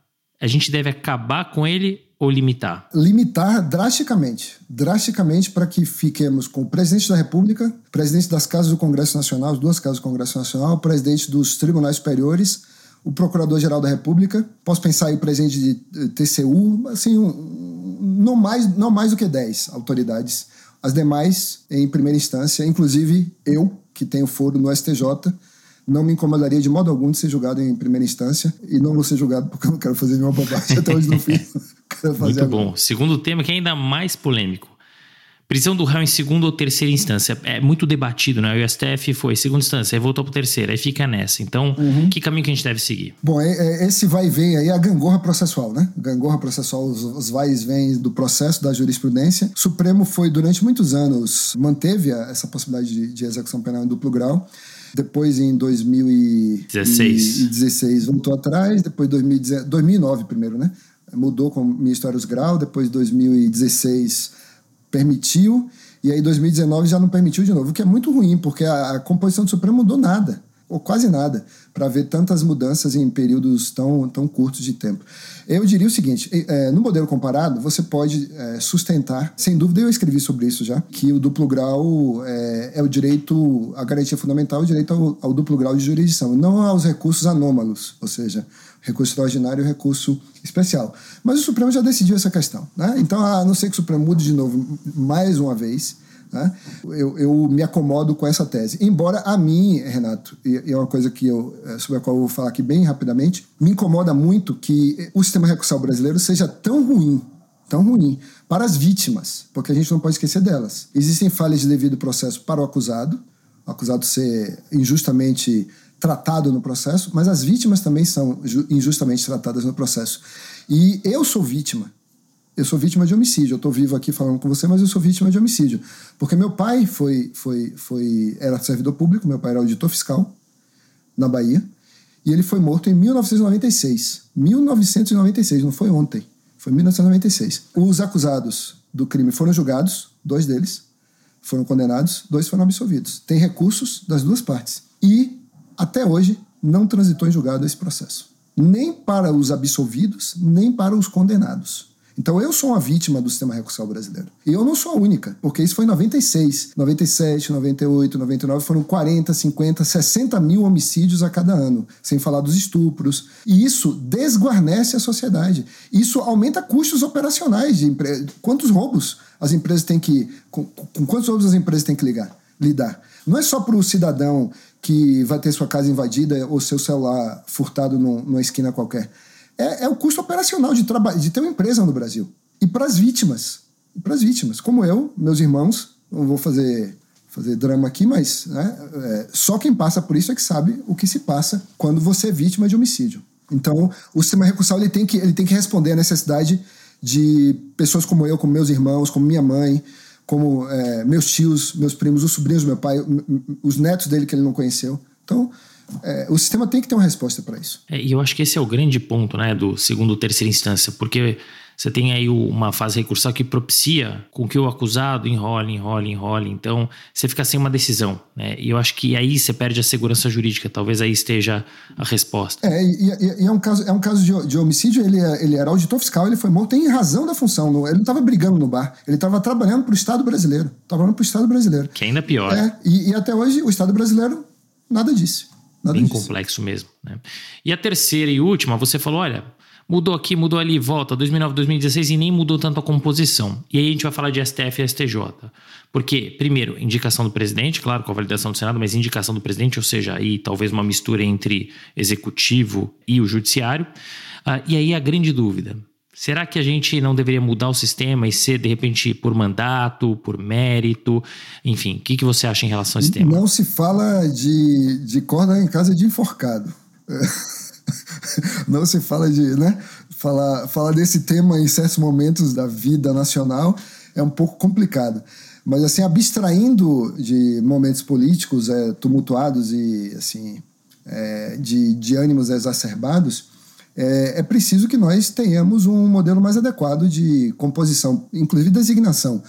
A gente deve acabar com ele ou limitar? Limitar drasticamente. Drasticamente para que fiquemos com o presidente da República, presidente das casas do Congresso Nacional, as duas casas do Congresso Nacional, presidente dos tribunais superiores, o Procurador-Geral da República. Posso pensar aí presidente de TCU, assim, não mais, não mais do que 10 autoridades. As demais em primeira instância, inclusive eu, que tenho foro no STJ, não me incomodaria de modo algum de ser julgado em primeira instância e não vou ser julgado porque eu não quero fazer nenhuma bobagem até hoje no fim. [LAUGHS] [LAUGHS] Muito agora. bom. Segundo tema que é ainda mais polêmico. Prisão do réu em segunda ou terceira instância. É muito debatido, né? O STF foi segunda instância, aí voltou para terceira, aí fica nessa. Então, uhum. que caminho que a gente deve seguir? Bom, é, é, esse vai e vem aí, a gangorra processual, né? Gangorra processual, os, os vai e vem do processo da jurisprudência. O Supremo foi, durante muitos anos, manteve essa possibilidade de, de execução penal em duplo grau. Depois, em 2016, voltou atrás. Depois, 2009 primeiro, né? Mudou com o Ministério dos Grau. Depois, 2016, permitiu. E aí, 2019 já não permitiu de novo, o que é muito ruim, porque a, a composição do Supremo mudou nada ou quase nada, para ver tantas mudanças em períodos tão, tão curtos de tempo. Eu diria o seguinte: é, no modelo comparado, você pode é, sustentar, sem dúvida, eu escrevi sobre isso já, que o duplo grau é, é o direito, a garantia fundamental, o direito ao, ao, duplo grau de jurisdição, não aos recursos anômalos, ou seja, recurso extraordinário e recurso especial. Mas o Supremo já decidiu essa questão. Né? Então, a não ser que o Supremo mude de novo mais uma vez né? Eu, eu, me acomodo com essa tese. Embora a mim, Renato, e é uma coisa que eu, é, sobre a qual eu vou falar aqui bem rapidamente, me incomoda muito que o sistema recursal brasileiro seja tão ruim, tão ruim para as vítimas, porque a gente não pode esquecer delas. Existem falhas de devido processo para o acusado, o acusado ser injustamente tratado no processo, mas as vítimas também são injustamente tratadas no processo. E eu sou vítima eu sou vítima de homicídio. Eu estou vivo aqui falando com você, mas eu sou vítima de homicídio. Porque meu pai foi, foi, foi, era servidor público, meu pai era auditor fiscal na Bahia, e ele foi morto em 1996. 1996, não foi ontem, foi 1996. Os acusados do crime foram julgados, dois deles foram condenados, dois foram absolvidos. Tem recursos das duas partes. E, até hoje, não transitou em julgado esse processo. Nem para os absolvidos, nem para os condenados. Então eu sou uma vítima do sistema recursal brasileiro. E eu não sou a única, porque isso foi em 96, 97, 98, 99, foram 40, 50, 60 mil homicídios a cada ano, sem falar dos estupros. E isso desguarnece a sociedade. Isso aumenta custos operacionais de empresa. Quantos roubos as empresas têm que. Com, com quantos roubos as empresas têm que ligar, lidar? Não é só para o cidadão que vai ter sua casa invadida ou seu celular furtado numa esquina qualquer é, é o custo operacional de, de ter uma empresa no Brasil. E para as vítimas. Para as vítimas. Como eu, meus irmãos, não vou fazer fazer drama aqui, mas né, é, só quem passa por isso é que sabe o que se passa quando você é vítima de homicídio. Então, o sistema recursal ele tem que, ele tem que responder à necessidade de pessoas como eu, como meus irmãos, como minha mãe, como é, meus tios, meus primos, os sobrinhos do meu pai, os netos dele que ele não conheceu. Então, é, o sistema tem que ter uma resposta para isso. É, e eu acho que esse é o grande ponto, né, do segundo ou terceira instância, porque você tem aí uma fase recursal que propicia com que o acusado enrole, enrole, enrole. Então, você fica sem uma decisão. Né? E eu acho que aí você perde a segurança jurídica. Talvez aí esteja a resposta. É, e, e, e é um caso, é um caso de, de, homicídio. Ele, é, ele era auditor fiscal, ele foi morto em razão da função. Ele não estava brigando no bar. Ele estava trabalhando para o Estado brasileiro. Trabalhando para o Estado brasileiro. Que ainda é pior. É, e, e até hoje o Estado brasileiro nada disse. Nada Bem disso. complexo mesmo. Né? E a terceira e última, você falou: olha, mudou aqui, mudou ali, volta, 2009, 2016 e nem mudou tanto a composição. E aí a gente vai falar de STF e STJ. Porque, primeiro, indicação do presidente, claro, com a validação do Senado, mas indicação do presidente, ou seja, aí talvez uma mistura entre executivo e o judiciário. Uh, e aí a grande dúvida: Será que a gente não deveria mudar o sistema e ser, de repente, por mandato, por mérito? Enfim, o que, que você acha em relação a esse tema? Não se fala de, de corda em casa de enforcado. [LAUGHS] Não se fala de. Né? Falar, falar desse tema em certos momentos da vida nacional é um pouco complicado. Mas, assim, abstraindo de momentos políticos é, tumultuados e, assim, é, de, de ânimos exacerbados é, é preciso que nós tenhamos um modelo mais adequado de composição, inclusive designação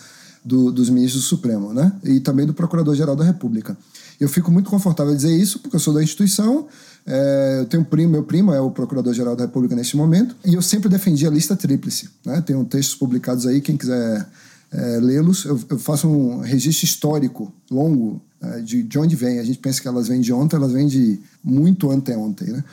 do, dos ministros do Supremo, né? E também do Procurador-Geral da República. Eu fico muito confortável em dizer isso, porque eu sou da instituição, é, eu tenho um primo, meu primo é o Procurador-Geral da República neste momento, e eu sempre defendi a lista tríplice. Né? Tenho textos publicados aí, quem quiser é, lê-los. Eu, eu, faço um registro histórico longo é, de, de onde vem. A gente pensa que elas vêm de ontem, elas vêm de muito anteontem. Né?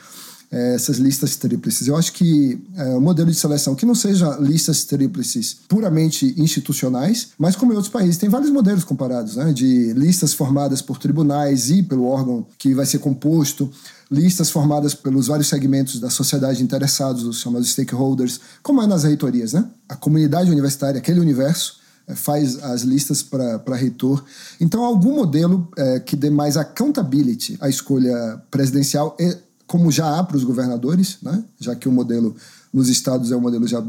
É, essas listas tríplices. Eu acho que é, o modelo de seleção que não seja listas tríplices puramente institucionais, mas como em outros países, tem vários modelos comparados, né, de listas formadas por tribunais e pelo órgão que vai ser composto, listas formadas pelos vários segmentos da sociedade interessados, os chamados stakeholders, como é nas reitorias, né? A comunidade universitária, aquele universo, é, faz as listas para reitor. Então, algum modelo é, que dê mais accountability à escolha presidencial como já há para os governadores, né? já que o modelo nos estados é um modelo já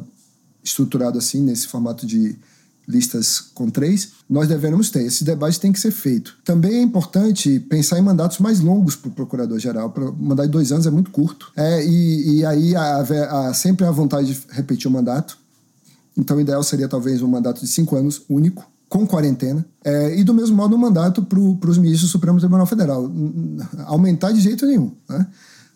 estruturado assim, nesse formato de listas com três, nós devemos ter. Esse debate tem que ser feito. Também é importante pensar em mandatos mais longos para o procurador-geral. Mandar de dois anos é muito curto. É, e, e aí há, há sempre a vontade de repetir o mandato. Então, o ideal seria talvez um mandato de cinco anos único, com quarentena. É, e do mesmo modo, um mandato para os ministros do Supremo Tribunal Federal. Aumentar de jeito nenhum. Né?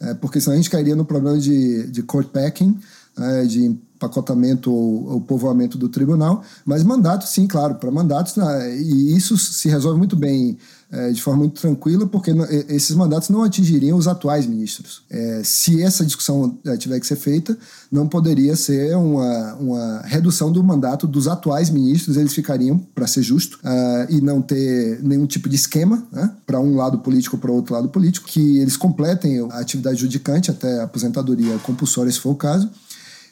É, porque senão a gente cairia no problema de, de court packing, é, de empacotamento ou, ou, povoamento do tribunal, mas mandato, sim, claro, para mandatos, né, e isso se resolve muito bem é, de forma muito tranquila, porque esses mandatos não atingiriam os atuais ministros. É, se essa discussão é, tiver que ser feita, não poderia ser uma, uma redução do mandato dos atuais ministros, eles ficariam, para ser justo, uh, e não ter nenhum tipo de esquema, né, para um lado político ou para outro lado político, que eles completem a atividade judicante até a aposentadoria compulsória, se for o caso,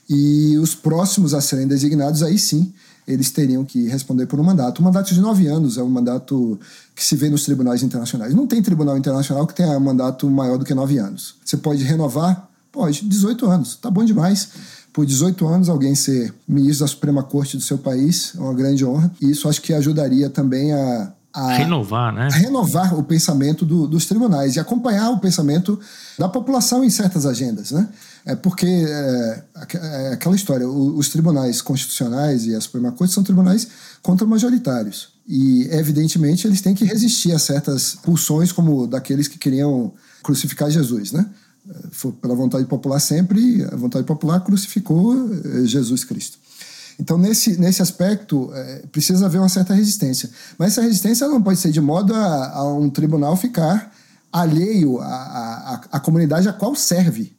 e os próximos a serem designados, aí sim, eles teriam que responder por um mandato. Um mandato de nove anos é um mandato que se vê nos tribunais internacionais. Não tem tribunal internacional que tenha um mandato maior do que nove anos. Você pode renovar? Pode, 18 anos. Tá bom demais. Por 18 anos, alguém ser ministro da Suprema Corte do seu país é uma grande honra. E isso acho que ajudaria também a. a renovar, né? A renovar o pensamento do, dos tribunais e acompanhar o pensamento da população em certas agendas, né? É porque é, é aquela história, os tribunais constitucionais e a Suprema Corte são tribunais contra-majoritários. E, evidentemente, eles têm que resistir a certas pulsões, como daqueles que queriam crucificar Jesus, né? Foi pela vontade popular sempre, a vontade popular crucificou eh, Jesus Cristo. Então, nesse, nesse aspecto, é, precisa haver uma certa resistência. Mas essa resistência não pode ser de modo a, a um tribunal ficar alheio à, à, à comunidade a qual serve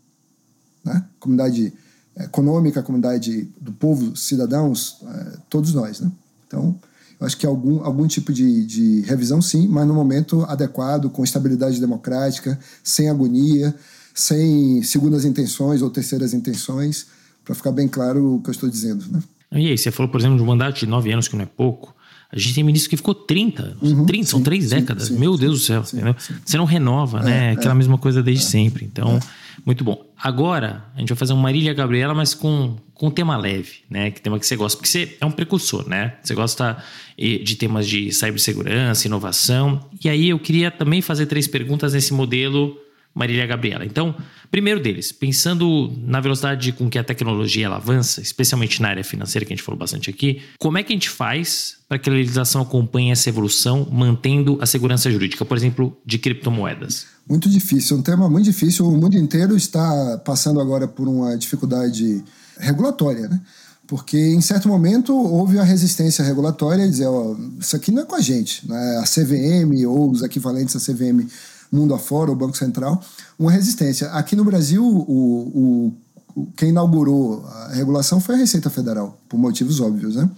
né? comunidade econômica, comunidade do povo, cidadãos, é, todos nós. Né? Então, eu acho que algum, algum tipo de, de revisão, sim, mas no momento adequado, com estabilidade democrática, sem agonia, sem segundas intenções ou terceiras intenções, para ficar bem claro o que eu estou dizendo. Né? E aí, você falou, por exemplo, de um mandato de nove anos, que não é pouco. A gente tem ministro que ficou 30 anos. Uhum, 30, sim, são três sim, décadas. Sim, Meu Deus do céu. Você não renova, né? É, Aquela é, mesma coisa desde é, sempre. Então, é. muito bom. Agora, a gente vai fazer um Marília Gabriela, mas com, com tema leve, né? Que tema que você gosta. Porque você é um precursor, né? Você gosta de temas de cibersegurança, inovação. E aí eu queria também fazer três perguntas nesse modelo Marília Gabriela. Então, primeiro deles, pensando na velocidade com que a tecnologia ela avança, especialmente na área financeira que a gente falou bastante aqui, como é que a gente faz para que a legislação acompanhe essa evolução, mantendo a segurança jurídica, por exemplo, de criptomoedas? Muito difícil, um tema muito difícil. O mundo inteiro está passando agora por uma dificuldade regulatória, né? Porque em certo momento houve a resistência regulatória e dizer, ó, isso aqui não é com a gente, né? a CVM ou os equivalentes à CVM mundo afora, o Banco Central, uma resistência. Aqui no Brasil, o, o quem inaugurou a regulação foi a Receita Federal, por motivos óbvios, né?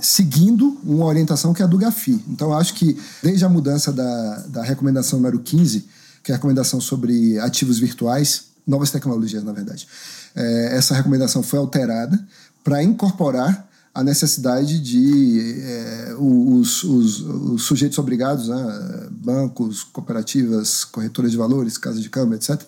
seguindo uma orientação que é a do GAFI. Então, acho que desde a mudança da, da recomendação número 15, que é a recomendação sobre ativos virtuais, novas tecnologias, na verdade, é, essa recomendação foi alterada para incorporar a necessidade de é, os, os, os, sujeitos obrigados, né, bancos, cooperativas, corretoras de valores, casas de câmbio, etc.,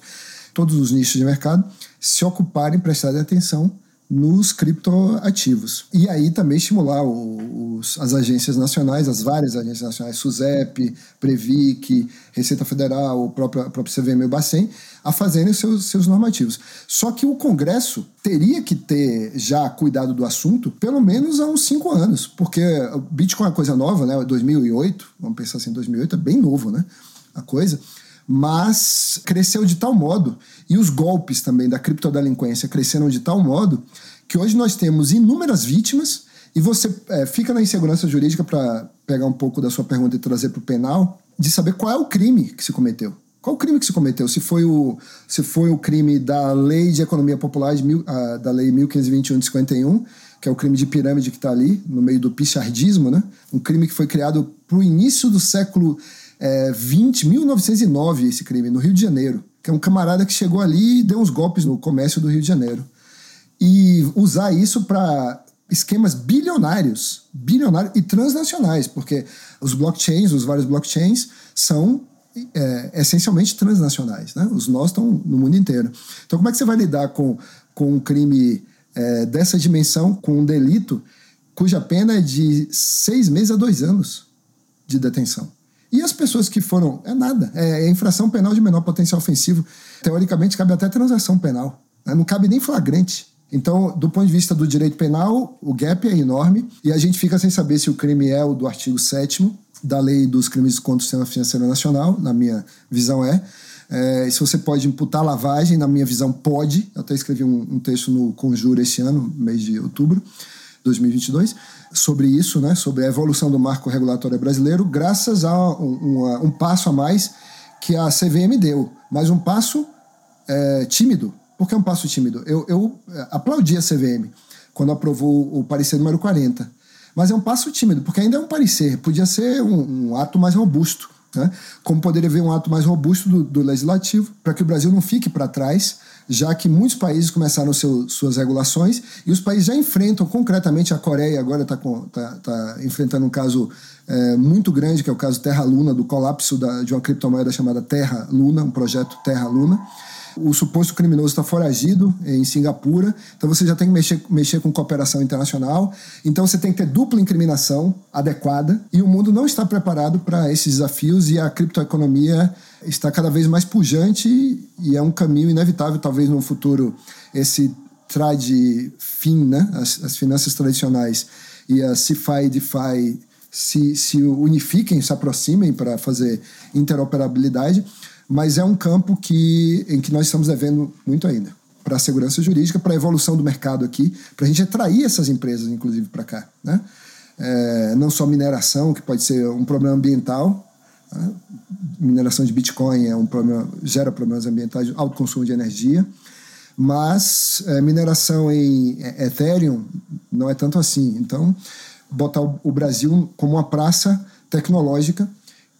todos os nichos de mercado, se ocuparem, prestarem atenção nos criptoativos. E aí também estimular os, as agências nacionais, as várias agências nacionais, SUSEP, Previc, Receita Federal, o próprio, a própria CVM e o Bacen, a fazerem os seus, seus normativos. Só que o Congresso teria que ter já cuidado do assunto pelo menos há uns cinco anos, porque o Bitcoin é uma coisa nova, né? 2008, vamos pensar assim, 2008 é bem novo, né? A coisa mas cresceu de tal modo, e os golpes também da criptodelinquência cresceram de tal modo, que hoje nós temos inúmeras vítimas, e você é, fica na insegurança jurídica para pegar um pouco da sua pergunta e trazer para o penal, de saber qual é o crime que se cometeu. Qual crime que se cometeu? Se foi o, se foi o crime da Lei de Economia Popular, de mil, uh, da Lei 1521 de 51, que é o crime de pirâmide que está ali, no meio do pichardismo, né? um crime que foi criado para o início do século é, 20, 1909, esse crime, no Rio de Janeiro. Que é um camarada que chegou ali e deu uns golpes no comércio do Rio de Janeiro. E usar isso para esquemas bilionários, bilionários e transnacionais, porque os blockchains, os vários blockchains, são é, essencialmente transnacionais. Né? Os nós estão no mundo inteiro. Então, como é que você vai lidar com, com um crime é, dessa dimensão, com um delito cuja pena é de seis meses a dois anos de detenção? E as pessoas que foram. É nada. É, é infração penal de menor potencial ofensivo. Teoricamente, cabe até transação penal. Né? Não cabe nem flagrante. Então, do ponto de vista do direito penal, o gap é enorme e a gente fica sem saber se o crime é o do artigo 7 da Lei dos Crimes contra o Sistema Financeiro Nacional, na minha visão é. é se você pode imputar lavagem, na minha visão pode. Eu até escrevi um, um texto no Conjuro esse ano, mês de outubro. 2022, sobre isso, né, sobre a evolução do marco regulatório brasileiro, graças a um, um passo a mais que a CVM deu, mas um passo é, tímido. Por que um passo tímido? Eu, eu é, aplaudi a CVM quando aprovou o parecer número 40, mas é um passo tímido, porque ainda é um parecer, podia ser um, um ato mais robusto. Né? Como poderia haver um ato mais robusto do, do legislativo, para que o Brasil não fique para trás já que muitos países começaram seu, suas regulações e os países já enfrentam concretamente a Coreia agora está tá, tá enfrentando um caso é, muito grande que é o caso Terra Luna do colapso da, de uma criptomoeda chamada Terra Luna, um projeto Terra Luna o suposto criminoso está foragido em Singapura, então você já tem que mexer, mexer com cooperação internacional, então você tem que ter dupla incriminação adequada, e o mundo não está preparado para esses desafios e a criptoeconomia está cada vez mais pujante e é um caminho inevitável, talvez no futuro esse trade fim, né? as, as finanças tradicionais e a CeFi e DeFi se, se unifiquem, se aproximem para fazer interoperabilidade mas é um campo que, em que nós estamos devendo muito ainda para a segurança jurídica, para a evolução do mercado aqui, para a gente atrair essas empresas, inclusive, para cá. Né? É, não só mineração, que pode ser um problema ambiental, né? mineração de Bitcoin é um problema, gera problemas ambientais, alto consumo de energia, mas é, mineração em Ethereum não é tanto assim. Então, botar o Brasil como uma praça tecnológica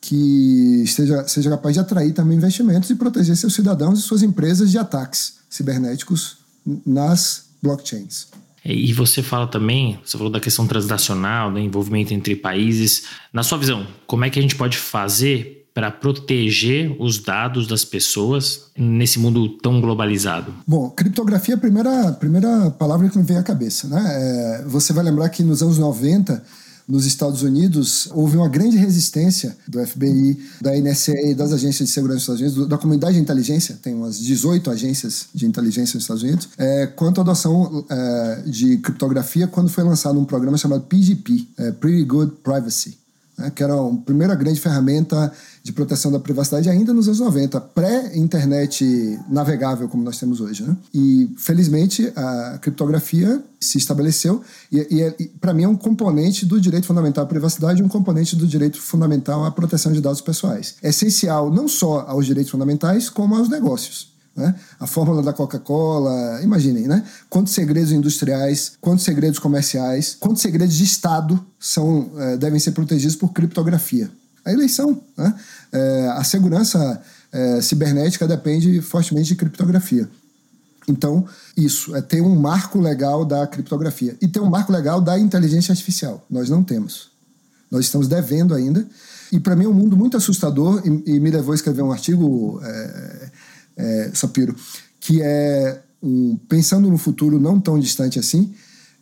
que esteja, seja capaz de atrair também investimentos e proteger seus cidadãos e suas empresas de ataques cibernéticos nas blockchains. E você fala também, você falou da questão transnacional, do envolvimento entre países. Na sua visão, como é que a gente pode fazer para proteger os dados das pessoas nesse mundo tão globalizado? Bom, criptografia é a primeira, primeira palavra que me vem à cabeça. Né? É, você vai lembrar que nos anos 90 nos Estados Unidos, houve uma grande resistência do FBI, da NSA das agências de segurança dos Estados Unidos, da comunidade de inteligência, tem umas 18 agências de inteligência nos Estados Unidos, é, quanto à adoção é, de criptografia quando foi lançado um programa chamado PGP, é, Pretty Good Privacy né, que era a primeira grande ferramenta de proteção da privacidade ainda nos anos 90, pré-internet navegável como nós temos hoje. Né? E, felizmente, a criptografia se estabeleceu e, e, e para mim é um componente do direito fundamental à privacidade e um componente do direito fundamental à proteção de dados pessoais. É essencial não só aos direitos fundamentais, como aos negócios. Né? A fórmula da Coca-Cola, imaginem, né? Quantos segredos industriais, quantos segredos comerciais, quantos segredos de Estado são, é, devem ser protegidos por criptografia. A eleição, né? É, a segurança é, cibernética depende fortemente de criptografia. Então, isso, é ter um marco legal da criptografia e ter um marco legal da inteligência artificial. Nós não temos. Nós estamos devendo ainda. E para mim é um mundo muito assustador e, e, me levou a escrever um artigo, é, é, Sapiro, que é um, pensando no futuro não tão distante assim,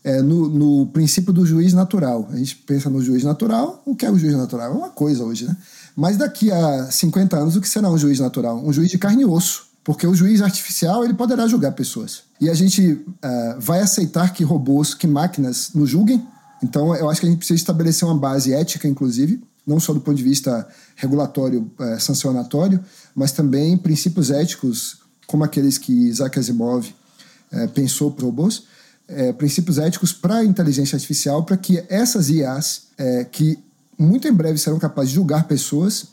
é, no, no, princípio do juiz natural. A gente pensa no juiz natural, o que é o juiz natural? É uma coisa hoje, né? Mas daqui a 50 anos, o que será um juiz natural? Um juiz de carne e osso. Porque o juiz artificial ele poderá julgar pessoas. E a gente uh, vai aceitar que robôs, que máquinas nos julguem. Então, eu acho que a gente precisa estabelecer uma base ética, inclusive, não só do ponto de vista regulatório, uh, sancionatório, mas também princípios éticos, como aqueles que Isaac Asimov uh, pensou para robôs, princípios éticos para a inteligência artificial, para que essas IAs, que muito em breve serão capazes de julgar pessoas,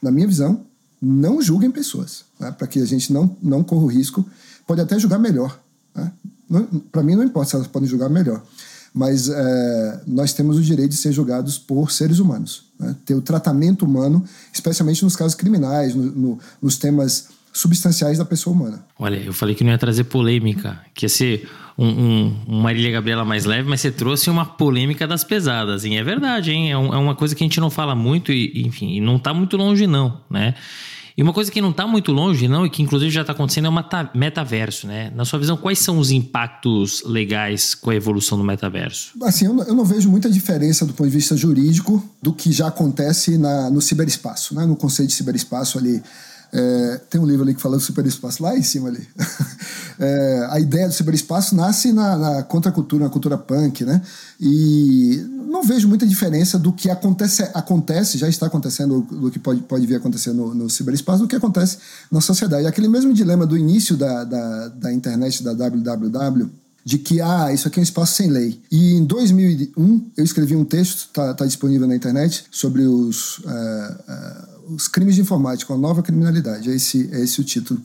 na minha visão, não julguem pessoas, né? para que a gente não, não corra o risco. Pode até julgar melhor. Né? Para mim, não importa se elas podem julgar melhor. Mas é, nós temos o direito de ser julgados por seres humanos. Né? Ter o tratamento humano, especialmente nos casos criminais, no, no, nos temas substanciais da pessoa humana. Olha, eu falei que não ia trazer polêmica, que ia ser um, um, um Marília Gabriela mais leve, mas você trouxe uma polêmica das pesadas, e é verdade, hein? É, um, é uma coisa que a gente não fala muito e, enfim, não está muito longe não, né? E uma coisa que não está muito longe, não, e que inclusive já está acontecendo, é o metaverso, né? Na sua visão, quais são os impactos legais com a evolução do metaverso? Assim, eu não, vejo muita diferença do ponto de vista jurídico do que já acontece na, no ciberespaço, né? No conceito de ciberespaço ali é, tem um livro ali que fala do superespaço lá em cima ali. [LAUGHS] É, a ideia do ciberespaço nasce na, na contracultura, na cultura punk, né? E não vejo muita diferença do que acontece, acontece já está acontecendo, do que pode, pode vir a acontecer no, no ciberespaço, do que acontece na sociedade. Aquele mesmo dilema do início da, da, da internet, da www, de que ah, isso aqui é um espaço sem lei. E em 2001 eu escrevi um texto, está tá disponível na internet, sobre os. Uh, uh, os crimes de informática, a nova criminalidade, é esse, é esse o título,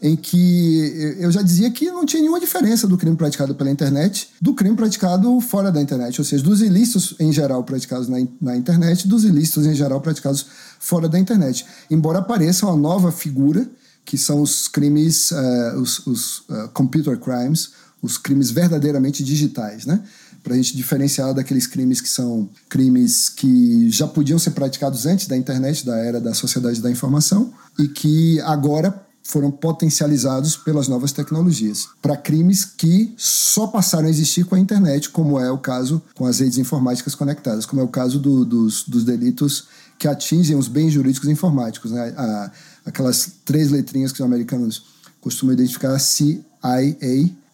em que eu já dizia que não tinha nenhuma diferença do crime praticado pela internet do crime praticado fora da internet, ou seja, dos ilícitos em geral praticados na, na internet, dos ilícitos em geral praticados fora da internet. Embora apareça uma nova figura, que são os crimes, uh, os, os uh, computer crimes, os crimes verdadeiramente digitais, né? Para a gente diferenciar daqueles crimes que são crimes que já podiam ser praticados antes da internet, da era da sociedade da informação, e que agora foram potencializados pelas novas tecnologias para crimes que só passaram a existir com a internet, como é o caso com as redes informáticas conectadas, como é o caso do, dos, dos, delitos que atingem os bens jurídicos informáticos, né? A, aquelas três letrinhas que os americanos costumam identificar, CIA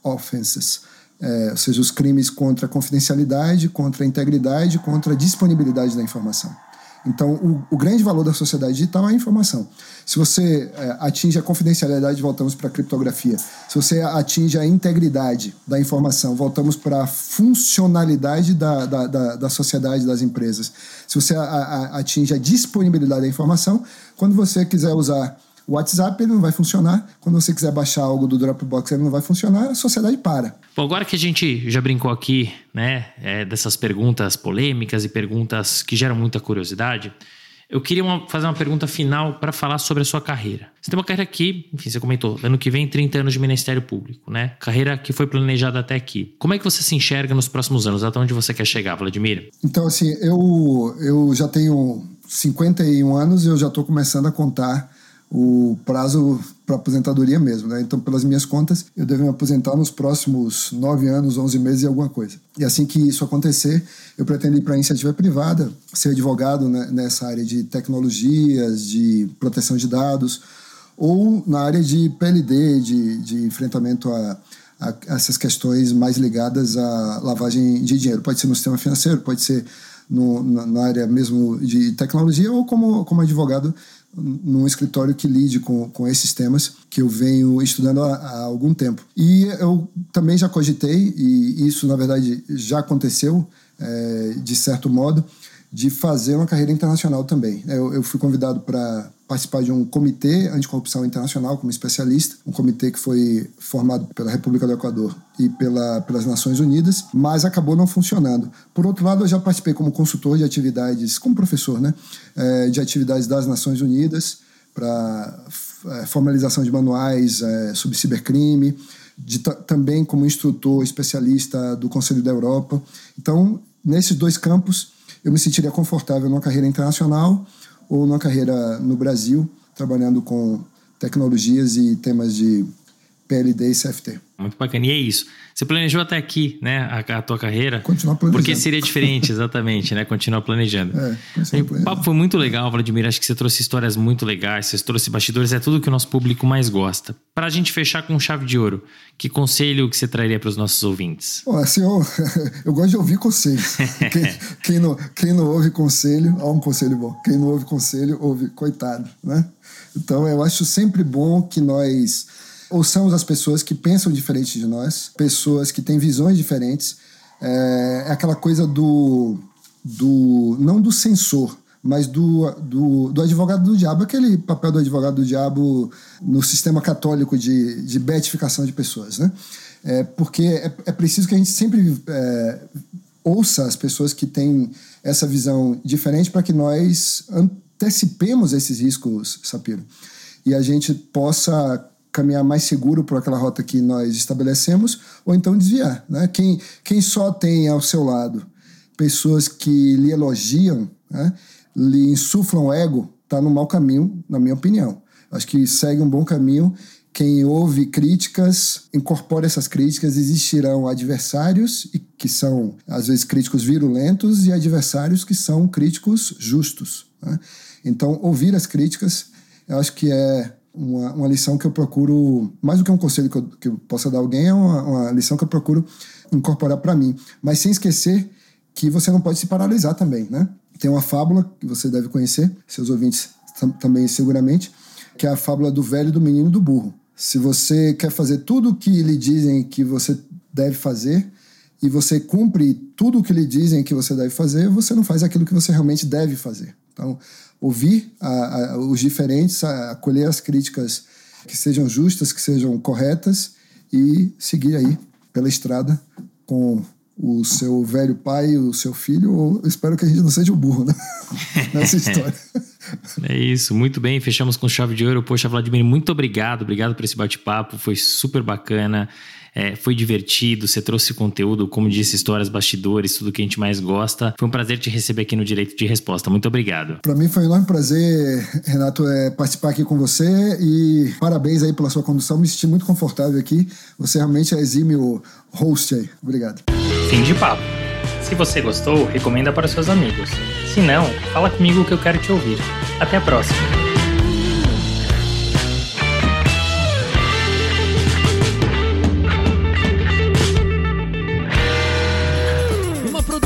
offenses é, ou seja, os crimes contra a confidencialidade, contra a integridade, contra a disponibilidade da informação. Então, o, o grande valor da sociedade digital é a informação. Se você é, atinge a confidencialidade, voltamos para a criptografia. Se você atinge a integridade da informação, voltamos para a funcionalidade da, da, da, da, sociedade, das empresas. Se você a, a, atinge a disponibilidade da informação, quando você quiser usar o WhatsApp ele não vai funcionar. Quando você quiser baixar algo do Dropbox, ele não vai funcionar, a sociedade para. Bom, agora que a gente já brincou aqui, né, é, dessas perguntas polêmicas e perguntas que geram muita curiosidade, eu queria uma, fazer uma pergunta final para falar sobre a sua carreira. Você tem uma carreira aqui, enfim, você comentou, ano que vem 30 anos de Ministério Público, né? Carreira que foi planejada até aqui. Como é que você se enxerga nos próximos anos? Até onde você quer chegar, Vladimir? Então, assim, eu, eu já tenho 51 anos e eu já estou começando a contar o prazo para aposentadoria mesmo, né? Então, pelas minhas contas, eu devo me aposentar nos próximos nove anos, onze meses e alguma coisa. E assim que isso acontecer, eu pretendo ir para a iniciativa privada, ser advogado né, nessa área de tecnologias, de proteção de dados, ou na área de PLD, de, de enfrentamento a, a, essas questões mais ligadas à lavagem de dinheiro. Pode ser no sistema financeiro, pode ser no, na, na área mesmo de tecnologia, ou como, como advogado num escritório que lide com, com esses temas que eu venho estudando há, há, algum tempo. E eu também já cogitei, e isso na verdade já aconteceu é, de certo modo, de fazer uma carreira internacional também. Eu, eu fui convidado para participar de um comitê anticorrupção internacional como especialista, um comitê que foi formado pela República do Equador e pela, pelas Nações Unidas, mas acabou não funcionando. Por outro lado, eu já participei como consultor de atividades, como professor, né, é, de atividades das Nações Unidas para é, formalização de manuais é, sobre cibercrime, de, também como instrutor especialista do Conselho da Europa. Então, nesses dois campos, eu me sentiria confortável numa carreira internacional ou numa carreira no Brasil, trabalhando com tecnologias e temas de PLD e CFT. Muito bacana. E é isso. Você planejou até aqui, né, a, a tua carreira? Continuar planejando. Porque seria diferente, exatamente, né? Continuar planejando. É, planejando. O papo foi muito legal, Vladimir. Acho que você trouxe histórias muito legais, você trouxe bastidores, é tudo que o nosso público mais gosta. Para a gente fechar com chave de ouro, que conselho que você traria para os nossos ouvintes? Bom, assim, eu, [LAUGHS] eu gosto de ouvir conselhos. quem, [LAUGHS] quem, não, quem não ouve conselho, ó, um conselho bom. Quem não ouve conselho, ouve coitado, né? Então, eu acho sempre bom que nós ouçamos as pessoas que pensam diferente de nós, pessoas que têm visões diferentes. É, é aquela coisa do, do. não do censor, mas do, do, do, advogado do diabo, aquele papel do advogado do diabo no sistema católico de, de beatificação de pessoas, né? É, porque é, é preciso que a gente sempre é, ouça as pessoas que têm essa visão diferente para que nós antecipemos esses riscos, Sapiro, e a gente possa caminhar mais seguro por aquela rota que nós estabelecemos, ou então desviar. Né? Quem, quem só tem ao seu lado pessoas que lhe elogiam, né? lhe insuflam ego, está no mau caminho, na minha opinião. Acho que segue um bom caminho. Quem ouve críticas, incorpora essas críticas, existirão adversários, que são, às vezes, críticos virulentos, e adversários que são críticos justos. Né? Então, ouvir as críticas, eu acho que é uma, uma lição que eu procuro, mais do que um conselho que eu, que eu possa dar a alguém, é uma, uma lição que eu procuro incorporar para mim. Mas sem esquecer que você não pode se paralisar também, né? Tem uma fábula que você deve conhecer, seus ouvintes também seguramente, que é a fábula do velho, do menino e do burro. Se você quer fazer tudo o que lhe dizem que você deve fazer e você cumpre tudo o que lhe dizem que você deve fazer, você não faz aquilo que você realmente deve fazer. Então, ouvir a, a, os diferentes, acolher as críticas que sejam justas, que sejam corretas e seguir aí pela estrada com o seu velho pai, o seu filho, ou espero que a gente não seja o burro né? [LAUGHS] nessa história. É isso, muito bem, fechamos com chave de ouro. Poxa, Vladimir, muito obrigado, obrigado por esse bate-papo, foi super bacana. É, foi divertido, você trouxe conteúdo, como disse, histórias, bastidores, tudo que a gente mais gosta. Foi um prazer te receber aqui no Direito de Resposta. Muito obrigado. Para mim foi um enorme prazer, Renato, é, participar aqui com você e parabéns aí pela sua condução. Me senti muito confortável aqui. Você realmente é exímio host aí. Obrigado. Fim de papo. Se você gostou, recomenda para seus amigos. Se não, fala comigo que eu quero te ouvir. Até a próxima.